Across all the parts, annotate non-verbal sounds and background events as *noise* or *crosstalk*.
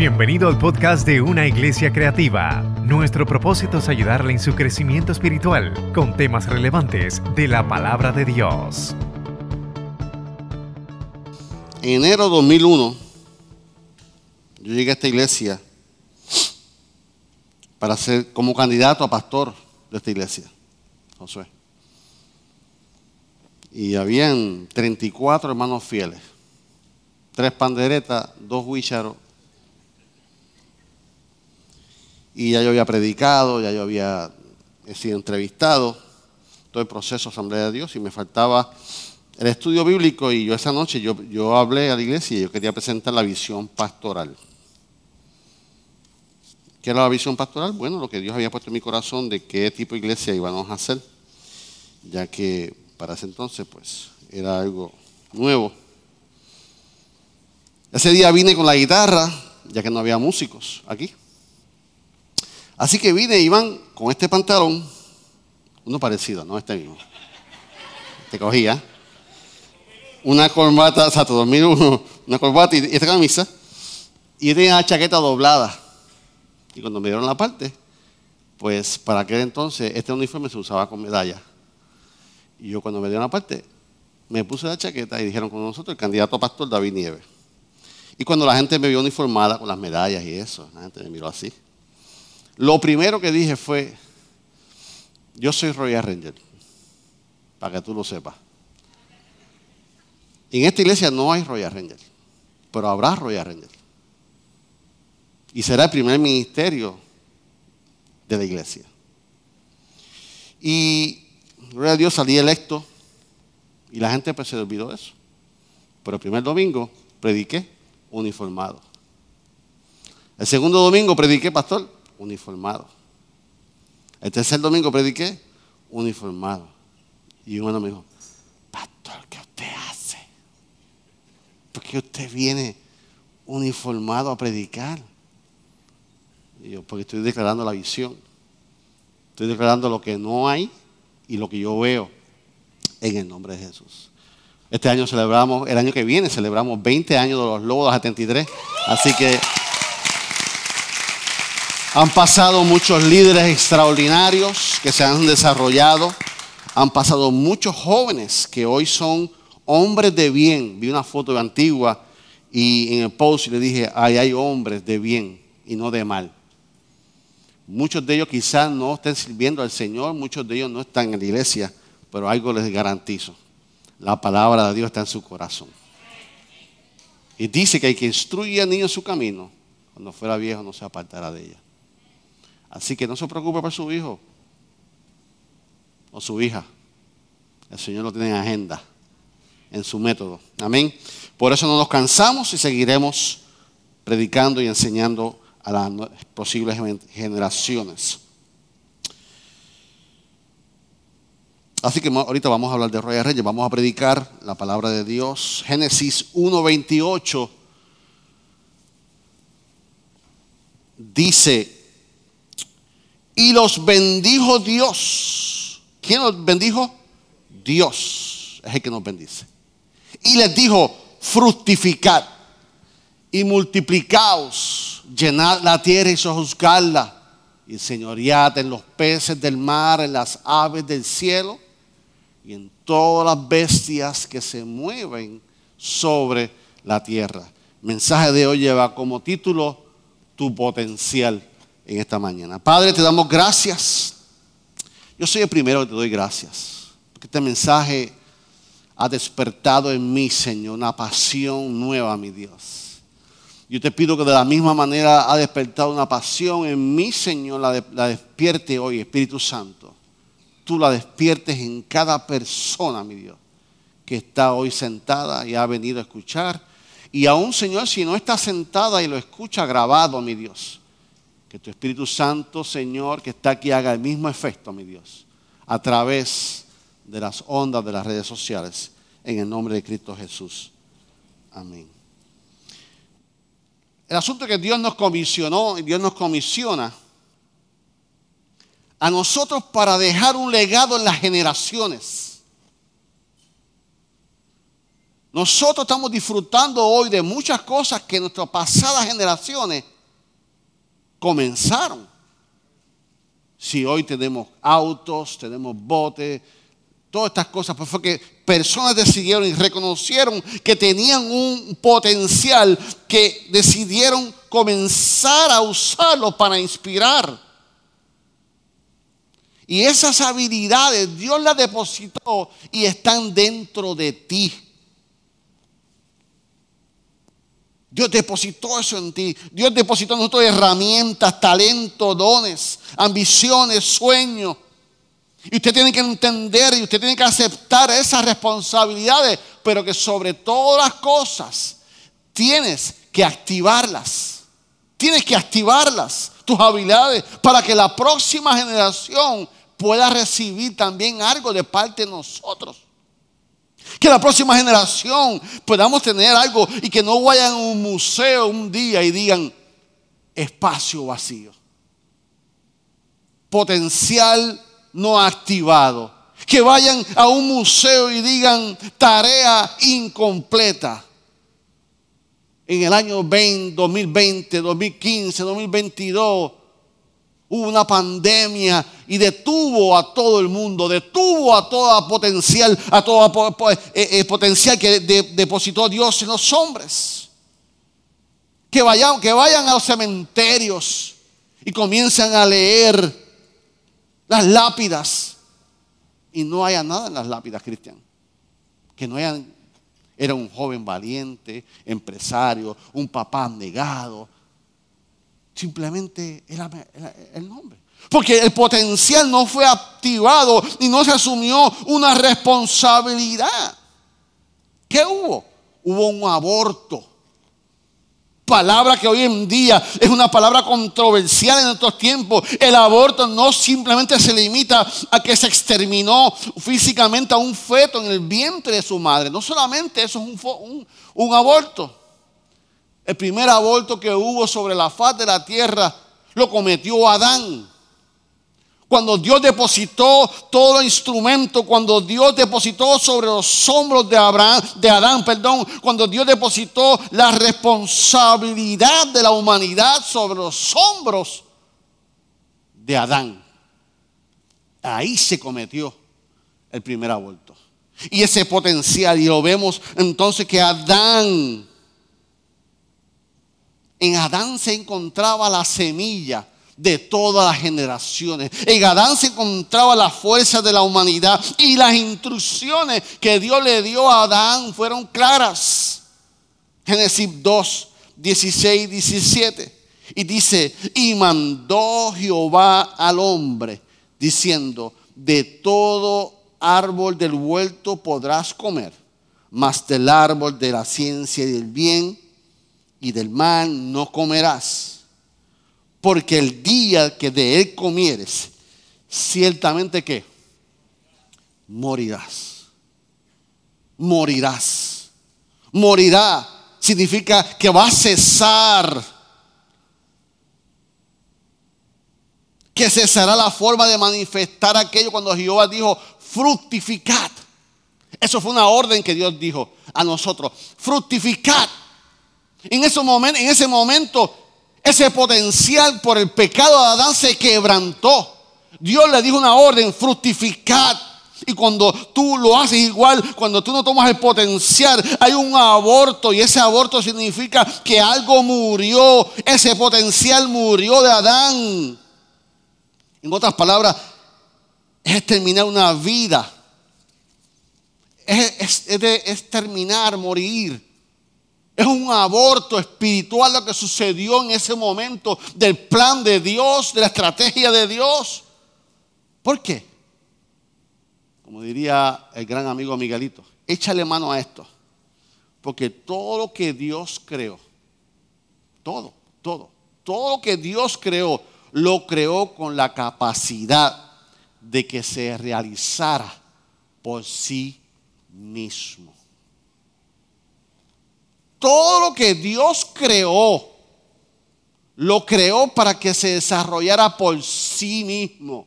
Bienvenido al podcast de Una Iglesia Creativa. Nuestro propósito es ayudarle en su crecimiento espiritual con temas relevantes de la palabra de Dios. En enero de 2001, yo llegué a esta iglesia para ser como candidato a pastor de esta iglesia, Josué. Y habían 34 hermanos fieles, tres panderetas, dos huícharos y ya yo había predicado, ya yo había sido entrevistado, todo el proceso Asamblea de Dios y me faltaba el estudio bíblico y yo esa noche yo, yo hablé a la iglesia y yo quería presentar la visión pastoral. ¿Qué era la visión pastoral? Bueno, lo que Dios había puesto en mi corazón de qué tipo de iglesia íbamos a hacer, ya que para ese entonces pues era algo nuevo. Ese día vine con la guitarra, ya que no había músicos aquí. Así que vine, Iván, con este pantalón, uno parecido, no este mismo. Te cogía. Una corbata, exacto, 2001, una corbata y esta camisa. Y tenía la chaqueta doblada. Y cuando me dieron la parte, pues para aquel entonces este uniforme se usaba con medalla. Y yo cuando me dieron la parte, me puse la chaqueta y dijeron con nosotros el candidato a pastor David Nieves. Y cuando la gente me vio uniformada con las medallas y eso, la gente me miró así. Lo primero que dije fue, yo soy Royal Ranger, para que tú lo sepas. En esta iglesia no hay Royal Ranger, pero habrá Royal Ranger. Y será el primer ministerio de la iglesia. Y, gloria a Dios, salí electo y la gente pues se olvidó de eso. Pero el primer domingo prediqué uniformado. El segundo domingo prediqué, pastor, uniformado. El tercer domingo prediqué uniformado. Y un hermano me dijo, pastor, ¿qué usted hace? ¿Por qué usted viene uniformado a predicar? Y yo, porque estoy declarando la visión. Estoy declarando lo que no hay y lo que yo veo en el nombre de Jesús. Este año celebramos, el año que viene celebramos 20 años de los Lobos 73. Así que han pasado muchos líderes extraordinarios que se han desarrollado. Han pasado muchos jóvenes que hoy son hombres de bien. Vi una foto antigua y en el post le dije, ahí hay hombres de bien y no de mal. Muchos de ellos quizás no estén sirviendo al Señor, muchos de ellos no están en la iglesia, pero algo les garantizo. La palabra de Dios está en su corazón. Y dice que hay que instruir al niño en su camino. Cuando fuera viejo no se apartará de ella. Así que no se preocupe por su hijo o su hija. El Señor lo tiene en agenda, en su método. Amén. Por eso no nos cansamos y seguiremos predicando y enseñando a las posibles generaciones. Así que ahorita vamos a hablar de Reyes Reyes, vamos a predicar la palabra de Dios. Génesis 1.28 dice, y los bendijo Dios. ¿Quién los bendijo? Dios es el que nos bendice. Y les dijo, fructificad y multiplicaos, llenad la tierra y sojuzgarla, y señoread en los peces del mar, en las aves del cielo y en todas las bestias que se mueven sobre la tierra. Mensaje de hoy lleva como título Tu potencial en esta mañana. Padre, te damos gracias. Yo soy el primero que te doy gracias. Porque este mensaje ha despertado en mí, Señor, una pasión nueva, mi Dios. Yo te pido que de la misma manera ha despertado una pasión en mí, Señor, la, despierte hoy, Espíritu Santo. Tú la despiertes en cada persona, mi Dios, que está hoy sentada y ha venido a escuchar. Y aún, Señor, si no está sentada y lo escucha grabado, mi Dios que tu Espíritu Santo, Señor, que está aquí, haga el mismo efecto, mi Dios, a través de las ondas de las redes sociales, en el nombre de Cristo Jesús. Amén. El asunto que Dios nos comisionó, y Dios nos comisiona a nosotros para dejar un legado en las generaciones. Nosotros estamos disfrutando hoy de muchas cosas que nuestras pasadas generaciones comenzaron. Si hoy tenemos autos, tenemos botes, todas estas cosas, pues fue que personas decidieron y reconocieron que tenían un potencial que decidieron comenzar a usarlo para inspirar. Y esas habilidades Dios las depositó y están dentro de ti. Dios depositó eso en ti. Dios depositó en nosotros herramientas, talentos, dones, ambiciones, sueños. Y usted tiene que entender y usted tiene que aceptar esas responsabilidades, pero que sobre todas las cosas tienes que activarlas. Tienes que activarlas, tus habilidades, para que la próxima generación pueda recibir también algo de parte de nosotros. Que la próxima generación podamos tener algo y que no vayan a un museo un día y digan espacio vacío. Potencial no activado. Que vayan a un museo y digan tarea incompleta. En el año 20, 2020, 2015, 2022 hubo una pandemia y detuvo a todo el mundo, detuvo a toda potencial, a todo eh, eh, potencial que depositó Dios en los hombres. Que vayan, que vayan a los cementerios y comiencen a leer las lápidas y no haya nada en las lápidas, Cristian. Que no hayan, era un joven valiente, empresario, un papá negado, Simplemente era, el nombre. Porque el potencial no fue activado y no se asumió una responsabilidad. ¿Qué hubo? Hubo un aborto. Palabra que hoy en día es una palabra controversial en estos tiempos. El aborto no simplemente se limita a que se exterminó físicamente a un feto en el vientre de su madre. No solamente eso es un, un aborto. El primer aborto que hubo sobre la faz de la tierra lo cometió Adán. Cuando Dios depositó todo el instrumento, cuando Dios depositó sobre los hombros de Abraham, de Adán, perdón, cuando Dios depositó la responsabilidad de la humanidad sobre los hombros de Adán. Ahí se cometió el primer aborto. Y ese potencial, y lo vemos entonces que Adán en Adán se encontraba la semilla de todas las generaciones. En Adán se encontraba la fuerza de la humanidad y las instrucciones que Dios le dio a Adán fueron claras. Génesis 2, 16, 17. Y dice, y mandó Jehová al hombre, diciendo, de todo árbol del huerto podrás comer, mas del árbol de la ciencia y del bien y del mal no comerás, porque el día que de él comieres, ciertamente que morirás. Morirás. Morirá significa que va a cesar. Que cesará la forma de manifestar aquello cuando Jehová dijo, fructificad. Eso fue una orden que Dios dijo a nosotros. Fructificad en ese momento, en ese, momento ese potencial por el pecado de Adán se quebrantó. Dios le dijo una orden, fructificad. Y cuando tú lo haces igual, cuando tú no tomas el potencial, hay un aborto y ese aborto significa que algo murió, ese potencial murió de Adán. En otras palabras, es terminar una vida, es, es terminar, morir. Es un aborto espiritual lo que sucedió en ese momento del plan de Dios, de la estrategia de Dios. ¿Por qué? Como diría el gran amigo Miguelito, échale mano a esto. Porque todo lo que Dios creó, todo, todo, todo lo que Dios creó, lo creó con la capacidad de que se realizara por sí mismo todo lo que Dios creó, lo creó para que se desarrollara por sí mismo.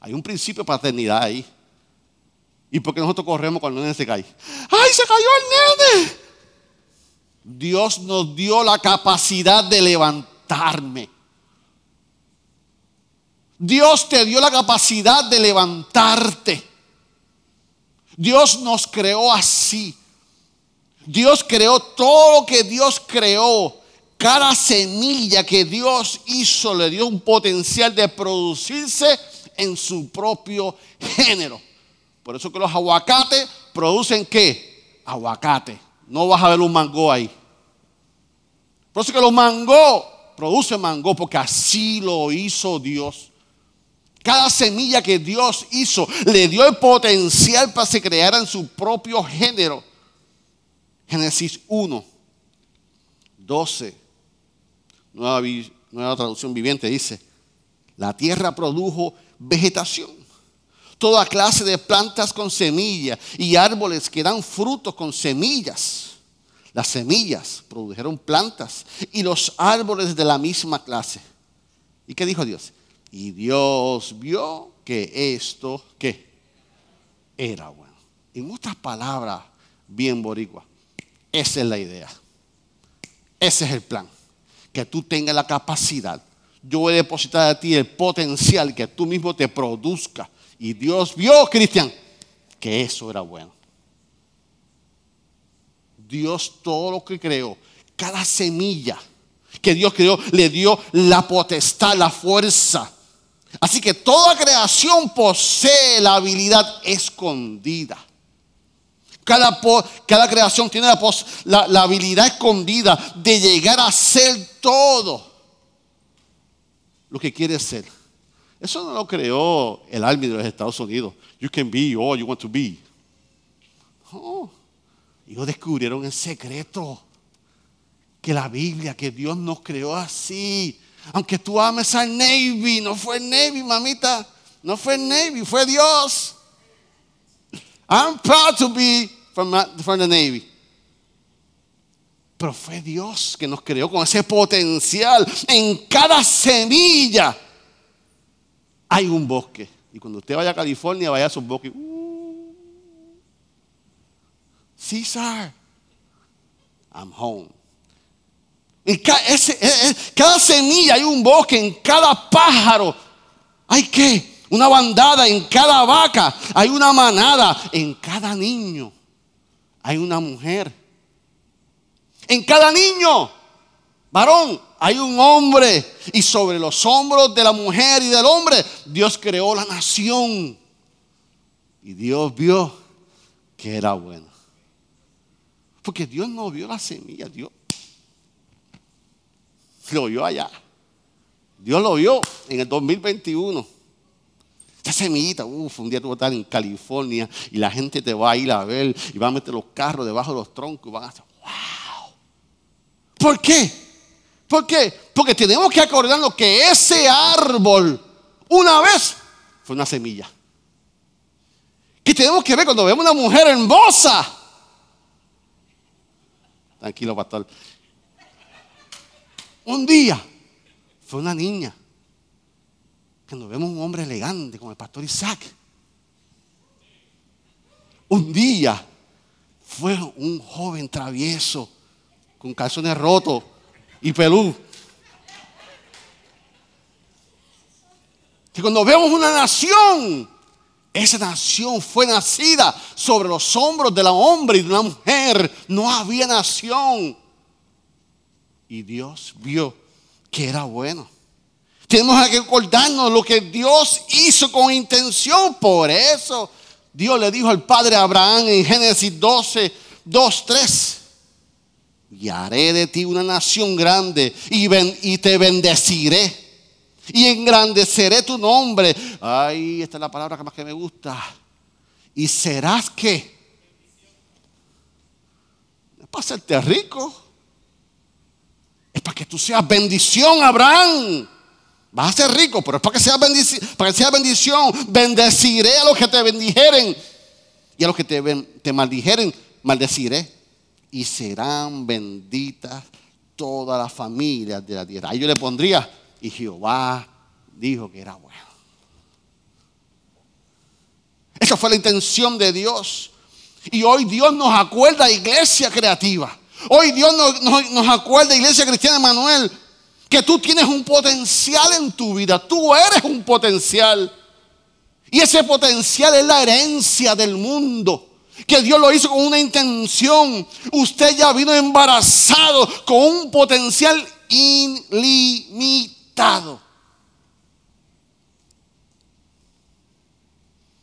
Hay un principio de paternidad ahí. ¿Y por qué nosotros corremos cuando el nene se cae? ¡Ay, se cayó el nene! Dios nos dio la capacidad de levantarme. Dios te dio la capacidad de levantarte. Dios nos creó así. Dios creó todo lo que Dios creó. Cada semilla que Dios hizo le dio un potencial de producirse en su propio género. Por eso que los aguacates producen qué? Aguacate. No vas a ver un mango ahí. Por eso que los mango producen mango porque así lo hizo Dios. Cada semilla que Dios hizo le dio el potencial para que se creara en su propio género. Génesis 1, 12, nueva, nueva traducción viviente dice, la tierra produjo vegetación, toda clase de plantas con semillas y árboles que dan frutos con semillas. Las semillas produjeron plantas y los árboles de la misma clase. ¿Y qué dijo Dios? Y Dios vio que esto, ¿qué? Era bueno. En otras palabras, bien boricua, esa es la idea. Ese es el plan. Que tú tengas la capacidad. Yo voy a depositar a ti el potencial que tú mismo te produzca. Y Dios vio, Cristian, que eso era bueno. Dios todo lo que creó, cada semilla que Dios creó, le dio la potestad, la fuerza. Así que toda creación posee la habilidad escondida. Cada, cada creación tiene la, la, habilidad escondida de llegar a ser todo lo que quiere ser. Eso no lo creó el Army de los Estados Unidos. You can be all you want to be. Oh. Ellos descubrieron el secreto. Que la Biblia, que Dios nos creó así. Aunque tú ames al Navy, no fue el Navy, mamita. No fue el Navy, fue Dios. I'm proud to be from, from Navy. Pero fue Dios que nos creó con ese potencial. En cada semilla hay un bosque. Y cuando usted vaya a California, vaya a esos bosques. César, I'm home. En cada, semilla hay un bosque, en cada pájaro hay que una bandada, en cada vaca hay una manada, en cada niño hay una mujer. En cada niño, varón, hay un hombre. Y sobre los hombros de la mujer y del hombre, Dios creó la nación. Y Dios vio que era bueno. Porque Dios no vio la semilla, Dios lo vio allá. Dios lo vio en el 2021. Esta semillita, uff, un día tú vas a estar en California y la gente te va a ir a ver y va a meter los carros debajo de los troncos y van a decir, wow. ¿Por qué? ¿Por qué? Porque tenemos que acordarnos que ese árbol, una vez, fue una semilla. Que tenemos que ver cuando vemos una mujer hermosa Tranquilo, pastor. Un día fue una niña. Cuando vemos un hombre elegante como el pastor Isaac. Un día fue un joven travieso con calzones rotos y pelú. Que cuando vemos una nación esa nación fue nacida sobre los hombros de la hombre y de una mujer. No había nación. Y Dios vio que era bueno. Tenemos que acordarnos lo que Dios hizo con intención. Por eso Dios le dijo al padre Abraham en Génesis 12, 2, 3. Y haré de ti una nación grande y, te bendeciré y engrandeceré tu nombre. Ay, esta es la palabra que más que me gusta. Y serás que. es para hacerte rico. Es para que tú seas bendición, Abraham. Vas a ser rico, pero es para que sea bendición. Para que sea bendición. Bendeciré a los que te bendijeren. Y a los que te, te maldijeren, maldeciré. Y serán benditas todas las familias de la tierra. Ahí yo le pondría y Jehová dijo que era bueno. Esa fue la intención de Dios. Y hoy Dios nos acuerda, iglesia creativa. Hoy Dios nos, nos, acuerda, iglesia cristiana Manuel, que tú tienes un potencial en tu vida. Tú eres un potencial. Y ese potencial es la herencia del mundo. Que Dios lo hizo con una intención. Usted ya vino embarazado con un potencial ilimitado.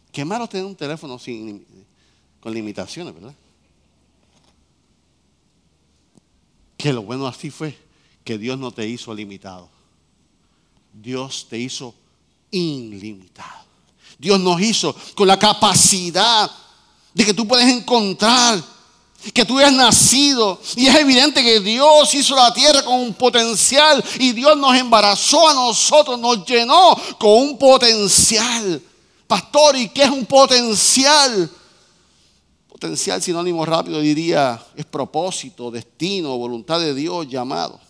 Qué malo tener un teléfono con limitaciones, ¿verdad? Que lo bueno así fue que Dios no te hizo limitado. Dios te hizo ilimitado. Dios nos hizo con la capacidad de que tú puedes encontrar que tú has nacido y es evidente que Dios hizo la tierra con un potencial y Dios nos embarazó a nosotros, nos llenó con un potencial. Pastor, ¿y qué es un potencial? Potencial sinónimo rápido diría es propósito, destino, voluntad de Dios, llamado.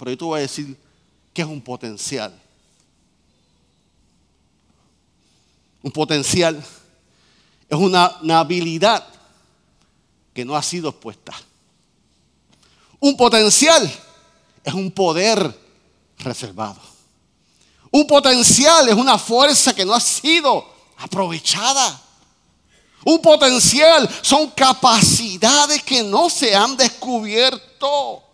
Pero yo te voy a decir qué es un potencial. Un potencial es una, una habilidad que no ha sido expuesta. Un potencial es un poder reservado. Un potencial es una fuerza que no ha sido aprovechada. Un potencial son capacidades que no se han descubierto.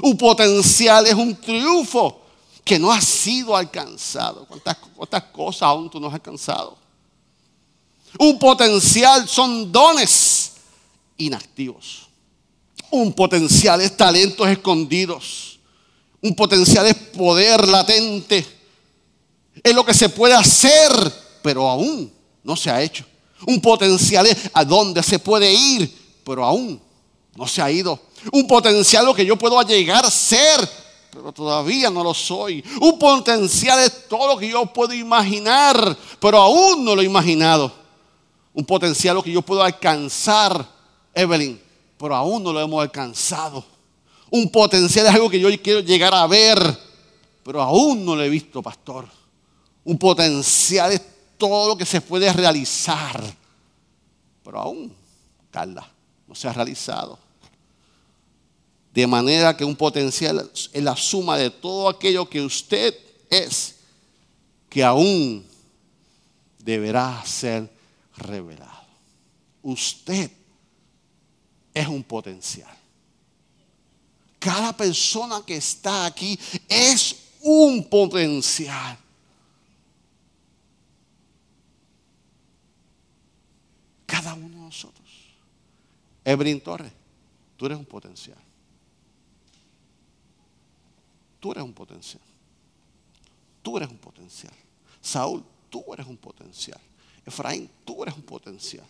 Un potencial es un triunfo que no ha sido alcanzado. ¿Cuántas, cosas aún tú no has alcanzado? Un potencial son dones inactivos. Un potencial es talentos escondidos. Un potencial es poder latente es lo que se puede hacer, pero aún no se ha hecho. Un potencial es a dónde se puede ir, pero aún no se ha ido. Un potencial que yo puedo llegar a ser, pero todavía no lo soy. Un potencial es todo lo que yo puedo imaginar, pero aún no lo he imaginado. Un potencial que yo puedo alcanzar, Evelyn, pero aún no lo hemos alcanzado. Un potencial es algo que yo quiero llegar a ver, pero aún no lo he visto, pastor. Un potencial es todo lo que se puede realizar. Pero aún, Carla, no se ha realizado. De manera que un potencial es la suma de todo aquello que usted es, que aún deberá ser revelado. Usted es un potencial. Cada persona que está aquí es un potencial. Cada uno de nosotros. Ebrin Torres, tú eres un potencial. Tú eres un potencial. Tú eres un potencial. Saúl, tú eres un potencial. Efraín, tú eres un potencial.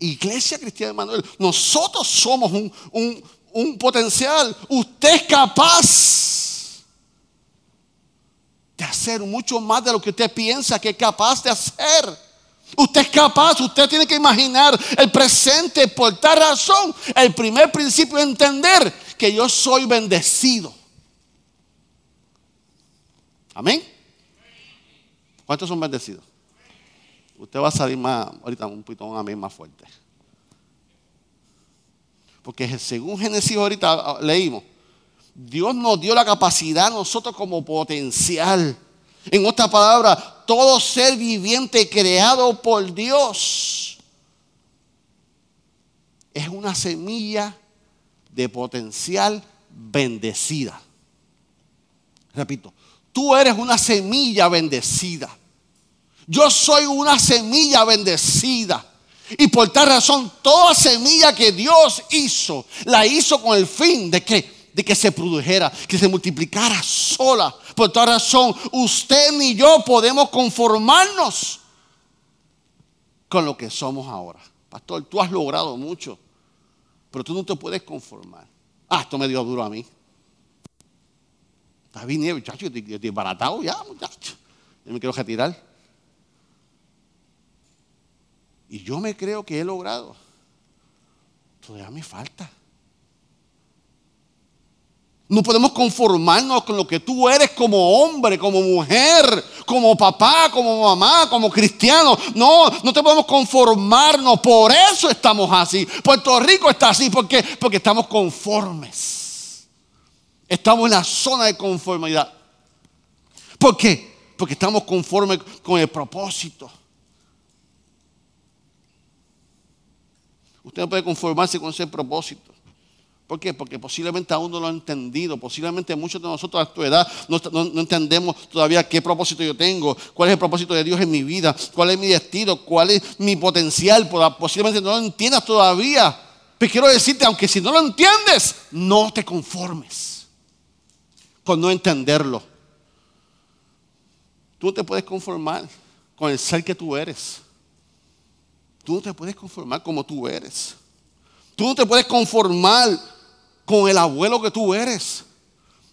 Iglesia Cristiana de Manuel, nosotros somos un, un, potencial. Usted es capaz de hacer mucho más de lo que usted piensa que es capaz de hacer. Usted es capaz, usted tiene que imaginar el presente por tal razón. El primer principio es entender que yo soy bendecido. Amén. ¿Cuántos son bendecidos? Usted va a salir más, ahorita un un amén más fuerte. Porque según Génesis ahorita ah, leímos, Dios nos dio la capacidad a nosotros como potencial. En otra palabra, todo ser viviente creado por Dios es una semilla de potencial bendecida. Repito, tú eres una semilla bendecida. Yo soy una semilla bendecida. Y por tal razón, toda semilla que Dios hizo, la hizo con el fin de que de que se produjera, que se multiplicara sola. Por toda razón, usted ni yo podemos conformarnos con lo que somos ahora. Pastor, tú has logrado mucho, pero tú no te puedes conformar. Ah, esto me dio duro a mí. Está bien, muchacho, estoy baratado ya, muchacho. Yo me quiero retirar. Y yo me creo que he logrado. Todavía me falta. No podemos conformarnos con lo que tú eres como hombre, como mujer, como papá, como mamá, como cristiano. No, no te podemos conformarnos. Por eso estamos así. Puerto Rico está así porque, porque estamos conformes. Estamos en la zona de conformidad. ¿Por qué? Porque estamos conformes con el propósito. Usted no puede conformarse con ese propósito. ¿Por qué? Porque posiblemente aún no lo ha entendido. Posiblemente muchos de nosotros a tu edad no, entendemos todavía qué propósito yo tengo, cuál es el propósito de Dios en mi vida, cuál es mi destino, cuál es mi potencial. Posiblemente no lo entiendas todavía. Pero quiero decirte, aunque si no lo entiendes, no te conformes con no entenderlo. Tú no te puedes conformar con el ser que tú eres. Tú no te puedes conformar como tú eres. Tú no te puedes conformar con el abuelo que tú eres.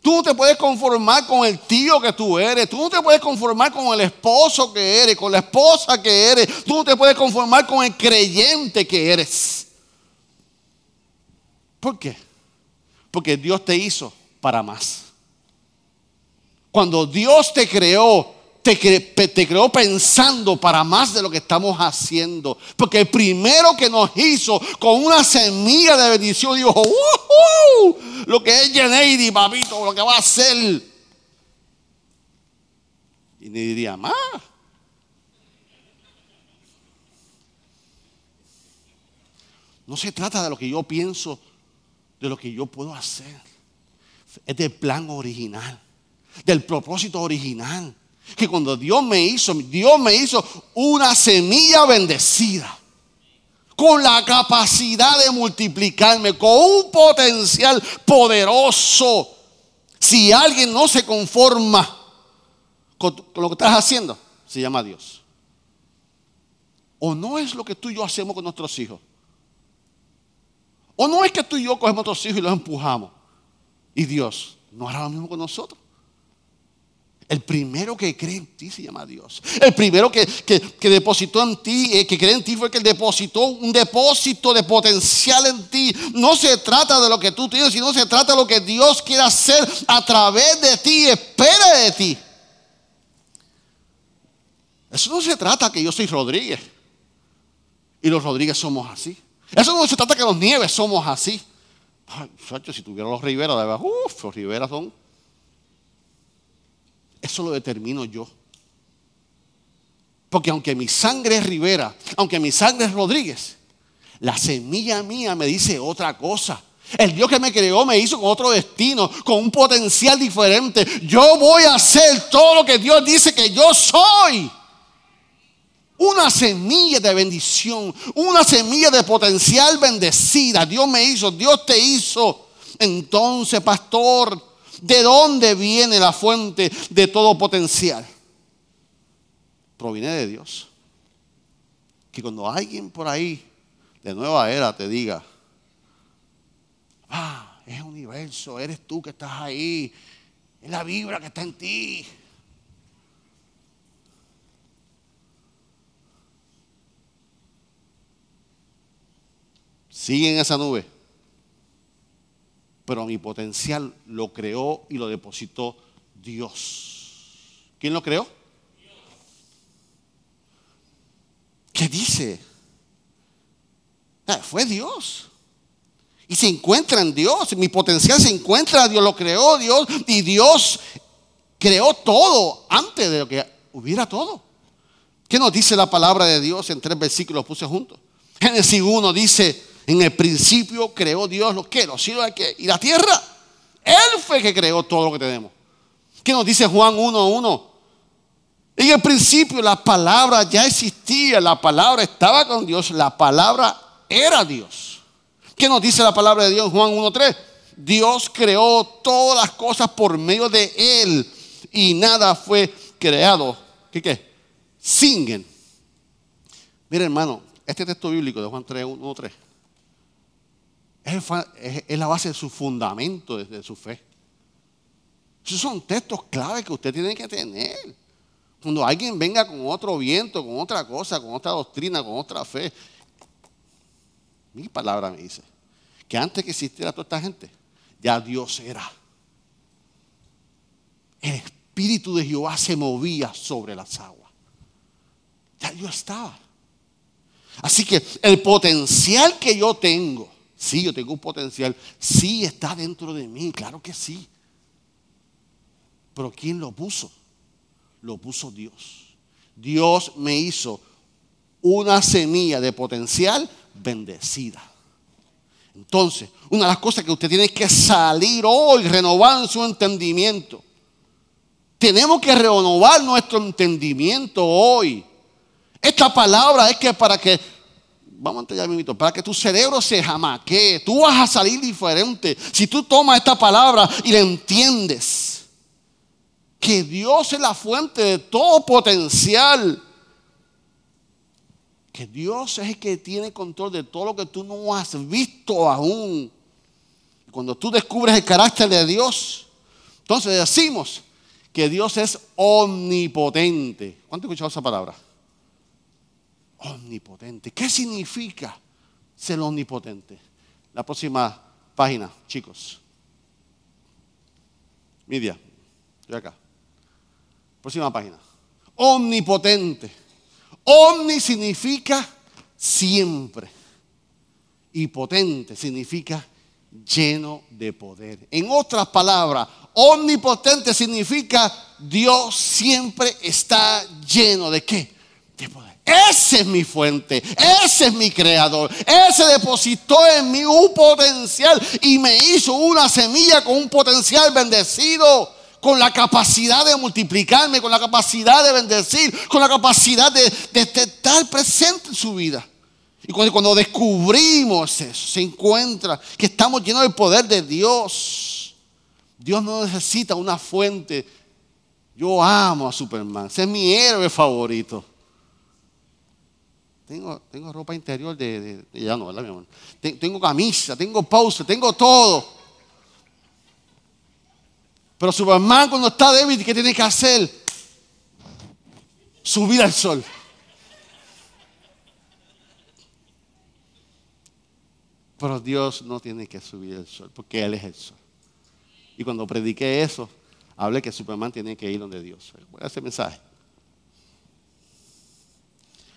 Tú no te puedes conformar con el tío que tú eres. Tú no te puedes conformar con el esposo que eres, con la esposa que eres. Tú no te puedes conformar con el creyente que eres. ¿Por qué? Porque Dios te hizo para más. Cuando Dios te creó, te, creó pensando para más de lo que estamos haciendo. Porque el primero que nos hizo con una semilla de bendición dijo, lo que es Geneidi, papito, lo que va a hacer. Y ni diría más. No se trata de lo que yo pienso, de lo que yo puedo hacer. Es del plan original, del propósito original que cuando Dios me hizo, Dios me hizo una semilla bendecida. Con la capacidad de multiplicarme, con un potencial poderoso. Si alguien no se conforma con, lo que estás haciendo, se llama Dios. O no es lo que tú y yo hacemos con nuestros hijos. O no es que tú y yo cogemos a nuestros hijos y los empujamos. Y Dios no hará lo mismo con nosotros. El primero que cree en ti se llama Dios. El primero que, depositó en ti, eh, que cree en ti fue el que depositó un depósito de potencial en ti. No se trata de lo que tú tienes, sino se trata de lo que Dios quiere hacer a través de ti, espera de ti. Eso no se trata que yo soy Rodríguez y los Rodríguez somos así. Eso no se trata que los Nieves somos así. Ay, si tuviera los Rivera, de verdad, uff, los Rivera son eso lo determino yo. Porque aunque mi sangre es Rivera, aunque mi sangre es Rodríguez, la semilla mía me dice otra cosa. El Dios que me creó me hizo con otro destino, con un potencial diferente. Yo voy a hacer todo lo que Dios dice que yo soy. Una semilla de bendición, una semilla de potencial bendecida. Dios me hizo, Dios te hizo. Entonces, pastor, ¿De dónde viene la fuente de todo potencial? Proviene de Dios. Que cuando alguien por ahí de nueva era te diga, ah, es universo, eres tú que estás ahí, es la vibra que está en ti. Sigue en esa nube pero mi potencial lo creó y lo depositó Dios. ¿Quién lo creó? ¿Qué dice? Ah, fue Dios. Y se encuentra en Dios. Mi potencial se encuentra, Dios lo creó, Dios. Y Dios creó todo antes de que hubiera todo. ¿Qué nos dice la palabra de Dios en tres versículos? puse juntos. Génesis 1 dice, en el principio creó Dios los que, los cielos y la tierra. Él fue que creó todo lo que tenemos. ¿Qué nos dice Juan 1.1? En el principio la palabra ya existía, la palabra estaba con Dios, la palabra era Dios. ¿Qué nos dice la palabra de Dios en Juan 1.3? Dios creó todas las cosas por medio de Él y nada fue creado. ¿Qué qué? Sin Él. Mira hermano, este texto bíblico de Juan 3.1.3 es, la base de su fundamento, de, su fe. Esos son textos clave que usted tiene que tener. Cuando alguien venga con otro viento, con otra cosa, con otra doctrina, con otra fe. Mi palabra me dice que antes que existiera toda esta gente, ya Dios era. El espíritu de Jehová se movía sobre las aguas. Ya yo estaba. Así que el potencial que yo tengo, sí, yo tengo un potencial, sí está dentro de mí, claro que sí. Pero ¿quién lo puso? Lo puso Dios. Dios me hizo una semilla de potencial bendecida. Entonces, una de las cosas que usted tiene que salir hoy, renovar su entendimiento. Tenemos que renovar nuestro entendimiento hoy. Esta palabra es que para que, vamos a mi para que tu cerebro se jamaque, tú vas a salir diferente. Si tú tomas esta palabra y la entiendes, que Dios es la fuente de todo potencial que Dios es el que tiene control de todo lo que tú no has visto aún. Cuando tú descubres el carácter de Dios, entonces decimos que Dios es omnipotente. ¿Cuánto he escuchado esa palabra? Omnipotente. ¿Qué significa ser omnipotente? La próxima página, chicos. Media, estoy acá. Próxima página. Omnipotente. Omni significa siempre. Y potente significa lleno de poder. En otras palabras, omnipotente significa Dios siempre está lleno de qué? De poder. Ese es mi fuente, ese es mi creador, ese depositó en mí un potencial y me hizo una semilla con un potencial bendecido con la capacidad de multiplicarme, con la capacidad de bendecir, con la capacidad de, estar presente en su vida. Y cuando, cuando, descubrimos eso, se encuentra que estamos llenos del poder de Dios. Dios no necesita una fuente. Yo amo a Superman, ese es mi héroe favorito. Tengo, tengo ropa interior de, ya no, ¿verdad, mi amor? Tengo camisa, tengo pausa, tengo todo. Pero Superman cuando está débil, ¿qué tiene que hacer? Subir al sol. Pero Dios no tiene que subir al sol, porque Él es el sol. Y cuando prediqué eso, hablé que Superman tiene que ir donde Dios. Ese mensaje.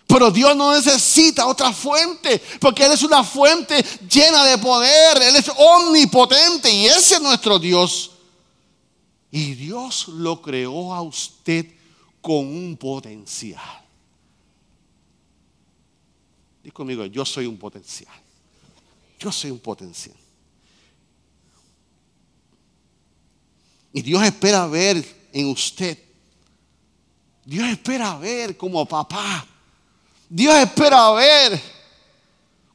Pero Dios no necesita otra fuente, porque Él es una fuente llena de poder, Él es omnipotente y ese es nuestro Dios. Y Dios lo creó a usted con un potencial. Dí conmigo, yo soy un potencial. Yo soy un potencial. Y Dios espera ver en usted. Dios espera ver como papá. Dios espera ver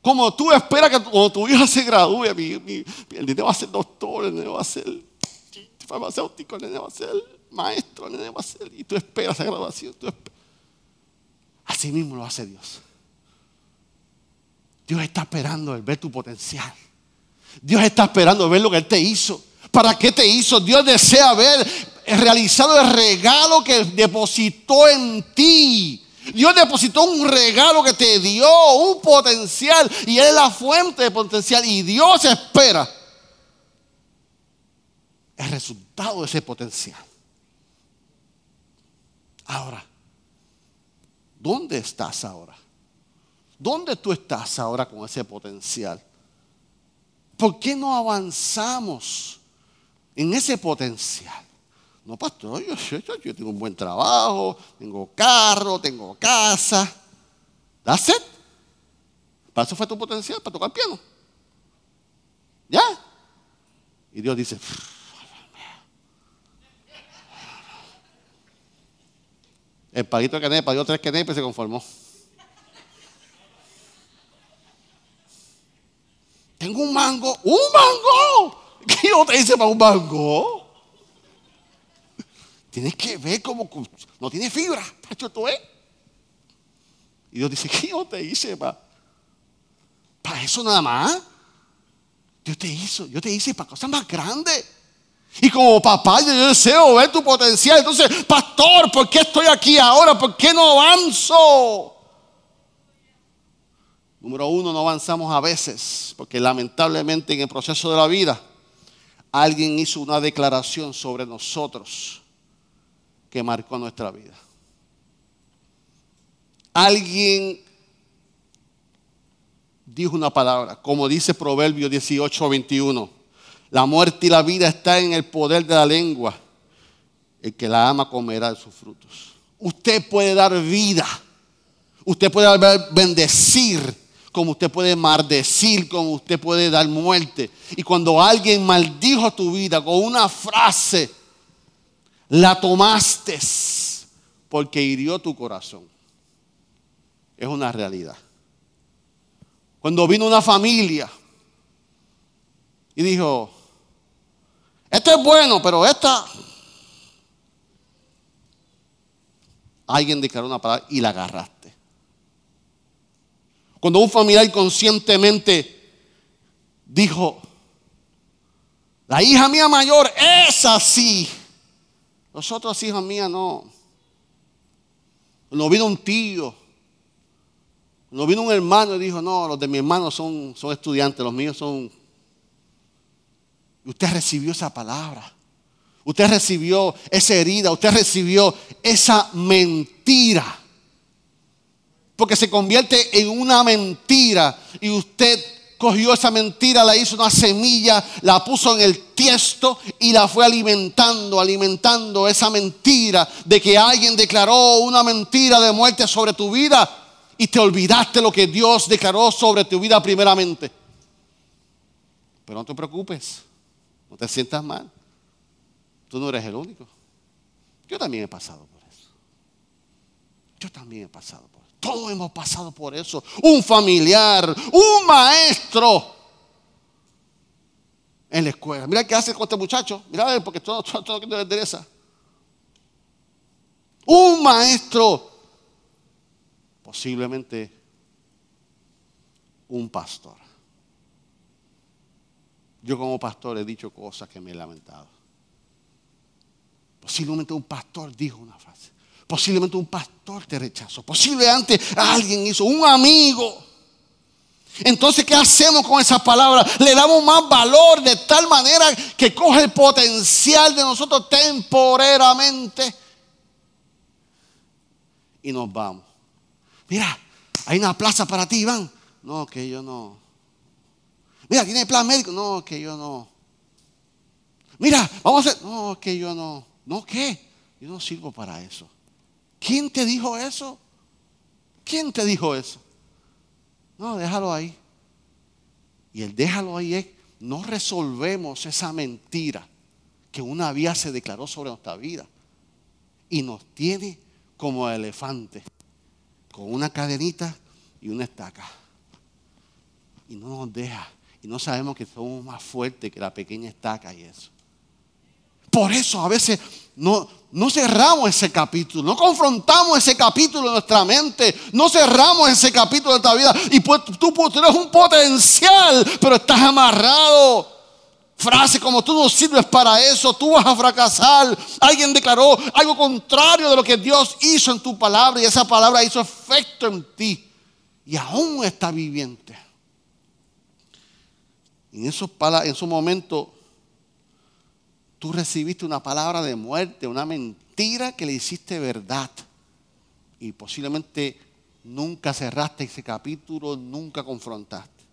como tú esperas que cuando tu hija se gradúe. el niño va a ser doctor, el niño va a ser farmacéutico, el nene va a ser maestro, el nene va a ser, y tú esperas la graduación. Tú Así mismo lo hace Dios. Dios está esperando el ver tu potencial. Dios está esperando ver lo que Él te hizo. ¿Para qué te hizo? Dios desea ver realizado el regalo que depositó en ti. Dios depositó un regalo que te dio, un potencial, y Él es la fuente de potencial. Y Dios espera el resultado de ese potencial. Ahora, ¿dónde estás ahora? ¿Dónde tú estás ahora con ese potencial? ¿Por qué no avanzamos en ese potencial? No, pastor, yo, tengo un buen trabajo, tengo carro, tengo casa. ¿That's it? ¿Para eso fue tu potencial? ¿Para tocar piano? ¿Ya? Y Dios dice, El palito de nepa dio tres quenepes y se conformó. Tengo un mango. ¡Un mango! *laughs* ¿Qué yo te hice para un mango? Tienes que ver cómo no tiene fibra. ¿Esto es? Y Dios dice, *laughs* ¿qué yo te hice para, para eso nada más? Dios te hizo, yo te hice para cosas más grandes. Y como papá, yo deseo ver tu potencial. Entonces, pastor, ¿por qué estoy aquí ahora? ¿Por qué no avanzo? Número uno, no avanzamos a veces, porque lamentablemente en el proceso de la vida alguien hizo una declaración sobre nosotros que marcó nuestra vida. Alguien dijo una palabra, como dice Proverbio 18, 21. La muerte y la vida están en el poder de la lengua. El que la ama comerá de sus frutos. Usted puede dar vida. Usted puede bendecir como usted puede maldecir, como usted puede dar muerte. Y cuando alguien maldijo tu vida con una frase, la tomaste porque hirió tu corazón. Es una realidad. Cuando vino una familia y dijo, esto es bueno, pero esta... Alguien declaró una palabra y la agarraste. Cuando un familiar conscientemente dijo, la hija mía mayor es así. Los otros hijos mías no. No vino un tío. No vino un hermano y dijo, no, los de mi hermano son, son estudiantes, los míos son... Usted recibió esa palabra. Usted recibió esa herida. Usted recibió esa mentira porque se convierte en una mentira y usted cogió esa mentira, la hizo una semilla, la puso en el tiesto y la fue alimentando, alimentando esa mentira de que alguien declaró una mentira de muerte sobre tu vida y te olvidaste lo que Dios declaró sobre tu vida primeramente. Pero no te preocupes, no te sientas mal. Tú no eres el único. Yo también he pasado por eso. Yo también he pasado por eso. Todos hemos pasado por eso. Un familiar, un maestro en la escuela. Mira qué hace con este muchacho. Mira, porque todo, todo, todo le interesa. Un maestro, posiblemente un pastor. Yo como pastor he dicho cosas que me he lamentado. Posiblemente un pastor dijo una frase. Posiblemente un pastor te rechazó. Posiblemente alguien hizo, un amigo. Entonces, ¿qué hacemos con esa palabra? Le damos más valor de tal manera que coge el potencial de nosotros temporeramente y nos vamos. Mira, hay una plaza para ti, Iván. No, que yo no. Mira, tiene plan médico. No, que yo no. Mira, vamos a hacer. No, que yo no. No, ¿qué? Yo no sirvo para eso. ¿Quién te dijo eso? ¿Quién te dijo eso? No, déjalo ahí. Y el déjalo ahí es, no resolvemos esa mentira que una vía se declaró sobre nuestra vida y nos tiene como elefante, con una cadenita y una estaca. Y no nos deja. Y no sabemos que somos más fuertes que la pequeña estaca y eso. Por eso a veces no, no cerramos ese capítulo, no confrontamos ese capítulo en nuestra mente, no cerramos ese capítulo de nuestra vida. Y pues, tú, tienes un potencial, pero estás amarrado. Frase como tú no sirves para eso, tú vas a fracasar. Alguien declaró algo contrario de lo que Dios hizo en tu palabra y esa palabra hizo efecto en ti. Y aún está viviente. En esos, en esos momentos tú recibiste una palabra de muerte, una mentira que le hiciste verdad. Y posiblemente nunca cerraste ese capítulo, nunca confrontaste.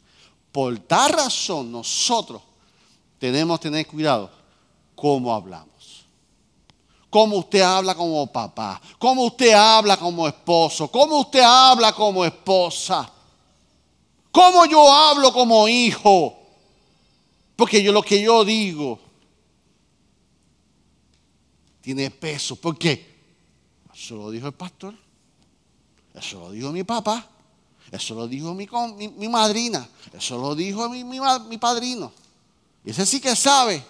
Por tal razón nosotros tenemos que tener cuidado cómo hablamos. Cómo usted habla como papá, cómo usted habla como esposo, cómo usted habla como esposa, cómo yo hablo como hijo. Porque yo lo que yo digo tiene peso. ¿Por qué? Eso lo dijo el pastor. Eso lo dijo mi papá. Eso lo dijo mi, mi, madrina. Eso lo dijo mi, mi, padrino. Y ese sí que sabe.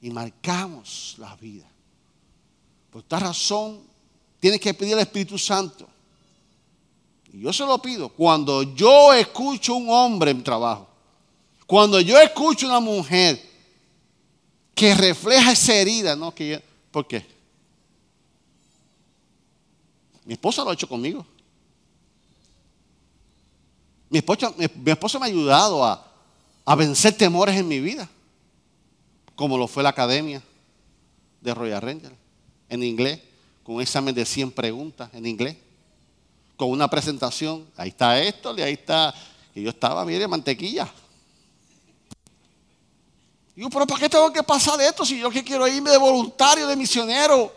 Y marcamos la vida. Por esta razón, tienes que pedir al Espíritu Santo. Y yo se lo pido. Cuando yo escucho un hombre en trabajo, cuando yo escucho una mujer que refleja esa herida, ¿no? Que ¿Por qué? Mi esposa lo ha hecho conmigo. Mi esposa, mi, me ha ayudado a, a vencer temores en mi vida, como lo fue la academia, de Royal Ranger en inglés, con un examen de 100 preguntas en inglés, con una presentación. Ahí está esto, y ahí está. Y yo estaba, mire, mantequilla. Yo, pero ¿para qué tengo que pasar esto si yo que quiero irme de voluntario, de misionero?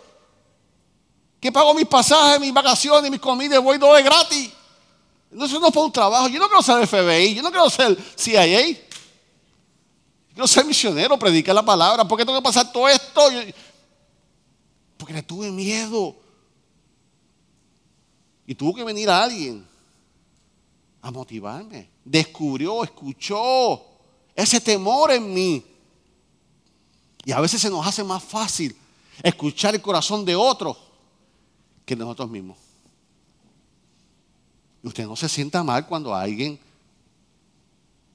Que pago mis pasajes, mis vacaciones, mis comidas, voy de gratis. Eso no fue un trabajo. Yo no quiero ser FBI, yo no quiero ser CIA. Yo quiero ser misionero, predicar la palabra. ¿Por qué tengo que pasar todo esto? Porque le tuve miedo. Y tuvo que venir alguien a motivarme. Descubrió, escuchó ese temor en mí. Y a veces se nos hace más fácil escuchar el corazón de otro que nosotros mismos. Y usted no se sienta mal cuando alguien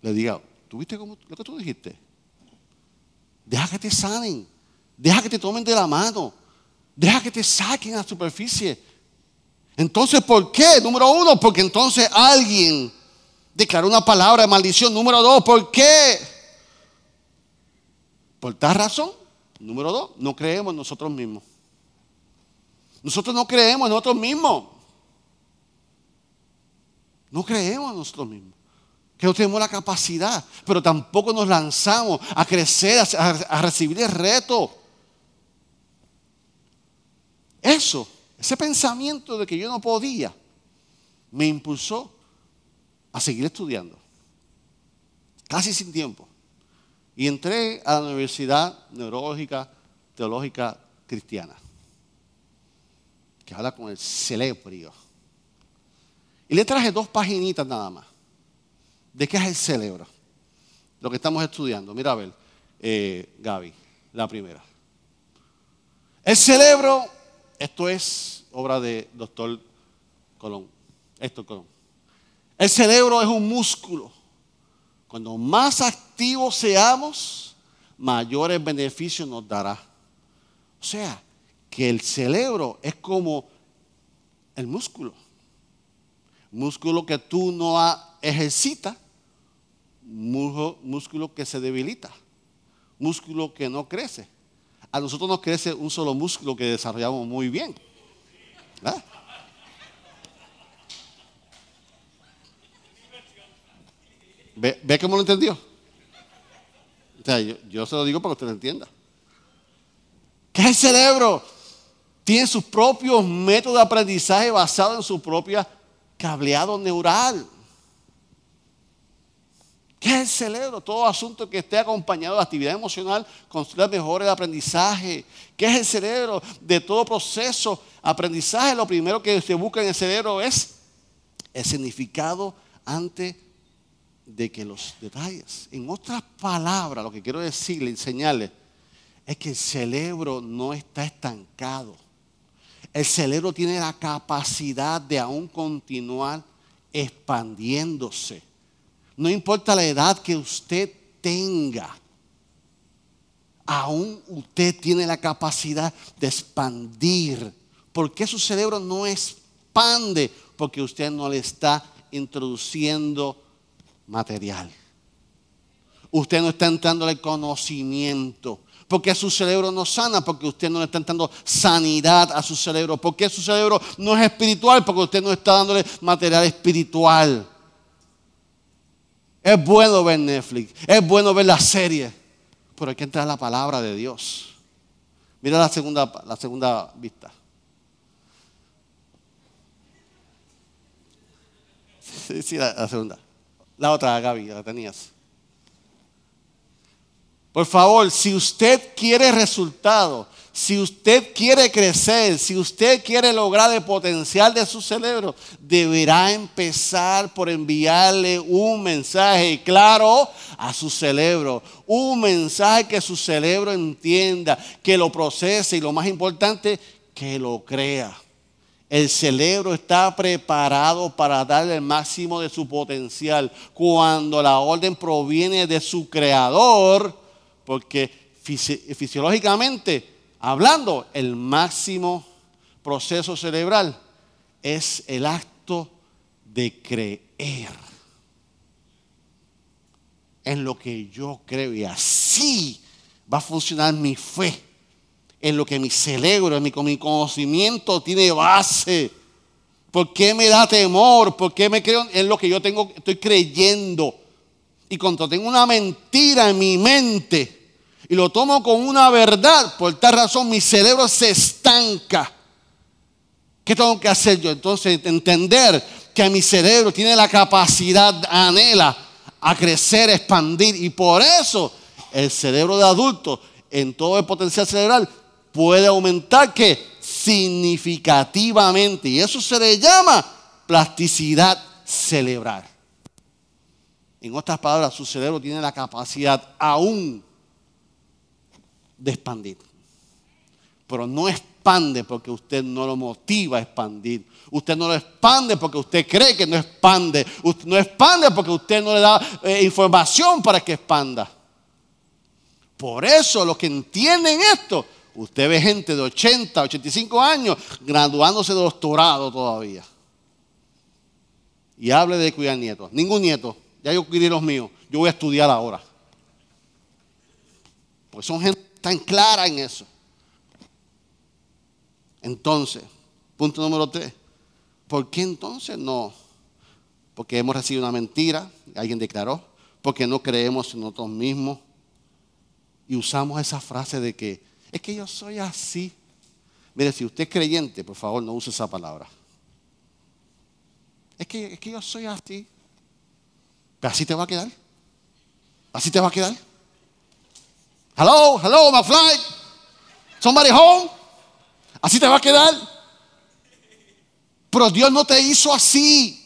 le diga, ¿tú viste lo que tú dijiste? Deja que te sanen, deja que te tomen de la mano, deja que te saquen a la superficie. Entonces, ¿por qué? Número uno, porque entonces alguien declaró una palabra de maldición. Número dos, ¿por qué? Por tal razón. Número dos, no creemos en nosotros mismos. Nosotros no creemos en nosotros mismos. No creemos en nosotros mismos. Que no tenemos la capacidad, pero tampoco nos lanzamos a crecer, a, recibir el reto. Eso, ese pensamiento de que yo no podía, me impulsó a seguir estudiando. Casi sin tiempo. Y entré a la Universidad Neurológica Teológica Cristiana, que habla con el celebrio y le traje dos paginitas nada más. ¿De qué es el cerebro? Lo que estamos estudiando. Mira a ver, eh, Gaby, la primera. El cerebro, esto es obra de doctor Colón. Esto Colón. El cerebro es un músculo. Cuando más activos seamos, mayores beneficios nos dará. O sea, que el cerebro es como el músculo músculo que tú no ejercitas, músculo que se debilita, músculo que no crece. A nosotros nos crece un solo músculo que desarrollamos muy bien. ¿Ve, ¿Ve cómo lo entendió? Yo, se lo digo para que usted lo entienda. ¿Qué es el cerebro? Tiene sus propios métodos de aprendizaje basados en su propia cableado neural. ¿Qué es el cerebro? Todo asunto que esté acompañado de actividad emocional construye mejor el aprendizaje. ¿Qué es el cerebro? De todo proceso, aprendizaje, lo primero que se busca en el cerebro es el significado antes de que los detalles. En otras palabras, lo que quiero decirle, enseñarle, es que el cerebro no está estancado. El cerebro tiene la capacidad de aún continuar expandiéndose. No importa la edad que usted tenga, aún usted tiene la capacidad de expandir. ¿Por qué su cerebro no expande? Porque usted no le está introduciendo material. Usted no está entrando el conocimiento. Porque su cerebro no sana? Porque usted no le está dando sanidad a su cerebro. Porque su cerebro no es espiritual? Porque usted no está dándole material espiritual. Es bueno ver Netflix, es bueno ver la serie, pero hay que entrar a la palabra de Dios. Mira la segunda, la segunda vista. Sí, sí, la segunda. La otra, Gaby, la tenías. Por favor, si usted quiere resultados, si usted quiere crecer, si usted quiere lograr el potencial de su cerebro, deberá empezar por enviarle un mensaje claro a su cerebro. Un mensaje que su cerebro entienda, que lo procese y lo más importante, que lo crea. El cerebro está preparado para darle el máximo de su potencial. Cuando la orden proviene de su creador, porque fisiológicamente hablando, el máximo proceso cerebral es el acto de creer en lo que yo creo y así va a funcionar mi fe en lo que mi cerebro, en mi, mi conocimiento tiene base. ¿Por qué me da temor? ¿Por qué me creo en lo que yo tengo, estoy creyendo? Y cuando tengo una mentira en mi mente y lo tomo como una verdad, por tal razón mi cerebro se estanca. ¿Qué tengo que hacer yo? Entonces entender que mi cerebro tiene la capacidad, anhela a crecer, expandir. Y por eso el cerebro de adulto, en todo el potencial cerebral, puede aumentar que significativamente. Y eso se le llama plasticidad cerebral. En otras palabras, su cerebro tiene la capacidad aún de expandir. Pero no expande porque usted no lo motiva a expandir. Usted no lo expande porque usted cree que no expande. Usted no expande porque usted no le da eh, información para que expanda. Por eso los que entienden esto, usted ve gente de 80, 85 años graduándose de doctorado todavía. Y hable de cuidar nietos. Ningún nieto. Ya yo cuidé los míos. Yo voy a estudiar ahora. Pues son gente tan clara en eso. Entonces, punto número tres. ¿Por qué entonces no? Porque hemos recibido una mentira, alguien declaró, porque no creemos en nosotros mismos y usamos esa frase de que es que yo soy así. Mire, si usted es creyente, por favor, no use esa palabra. Es que, es que yo soy así. Pero así te va a quedar. Así te va a quedar. Hello, hello, my flight. Somebody home. Así te va a quedar. Pero Dios no te hizo así.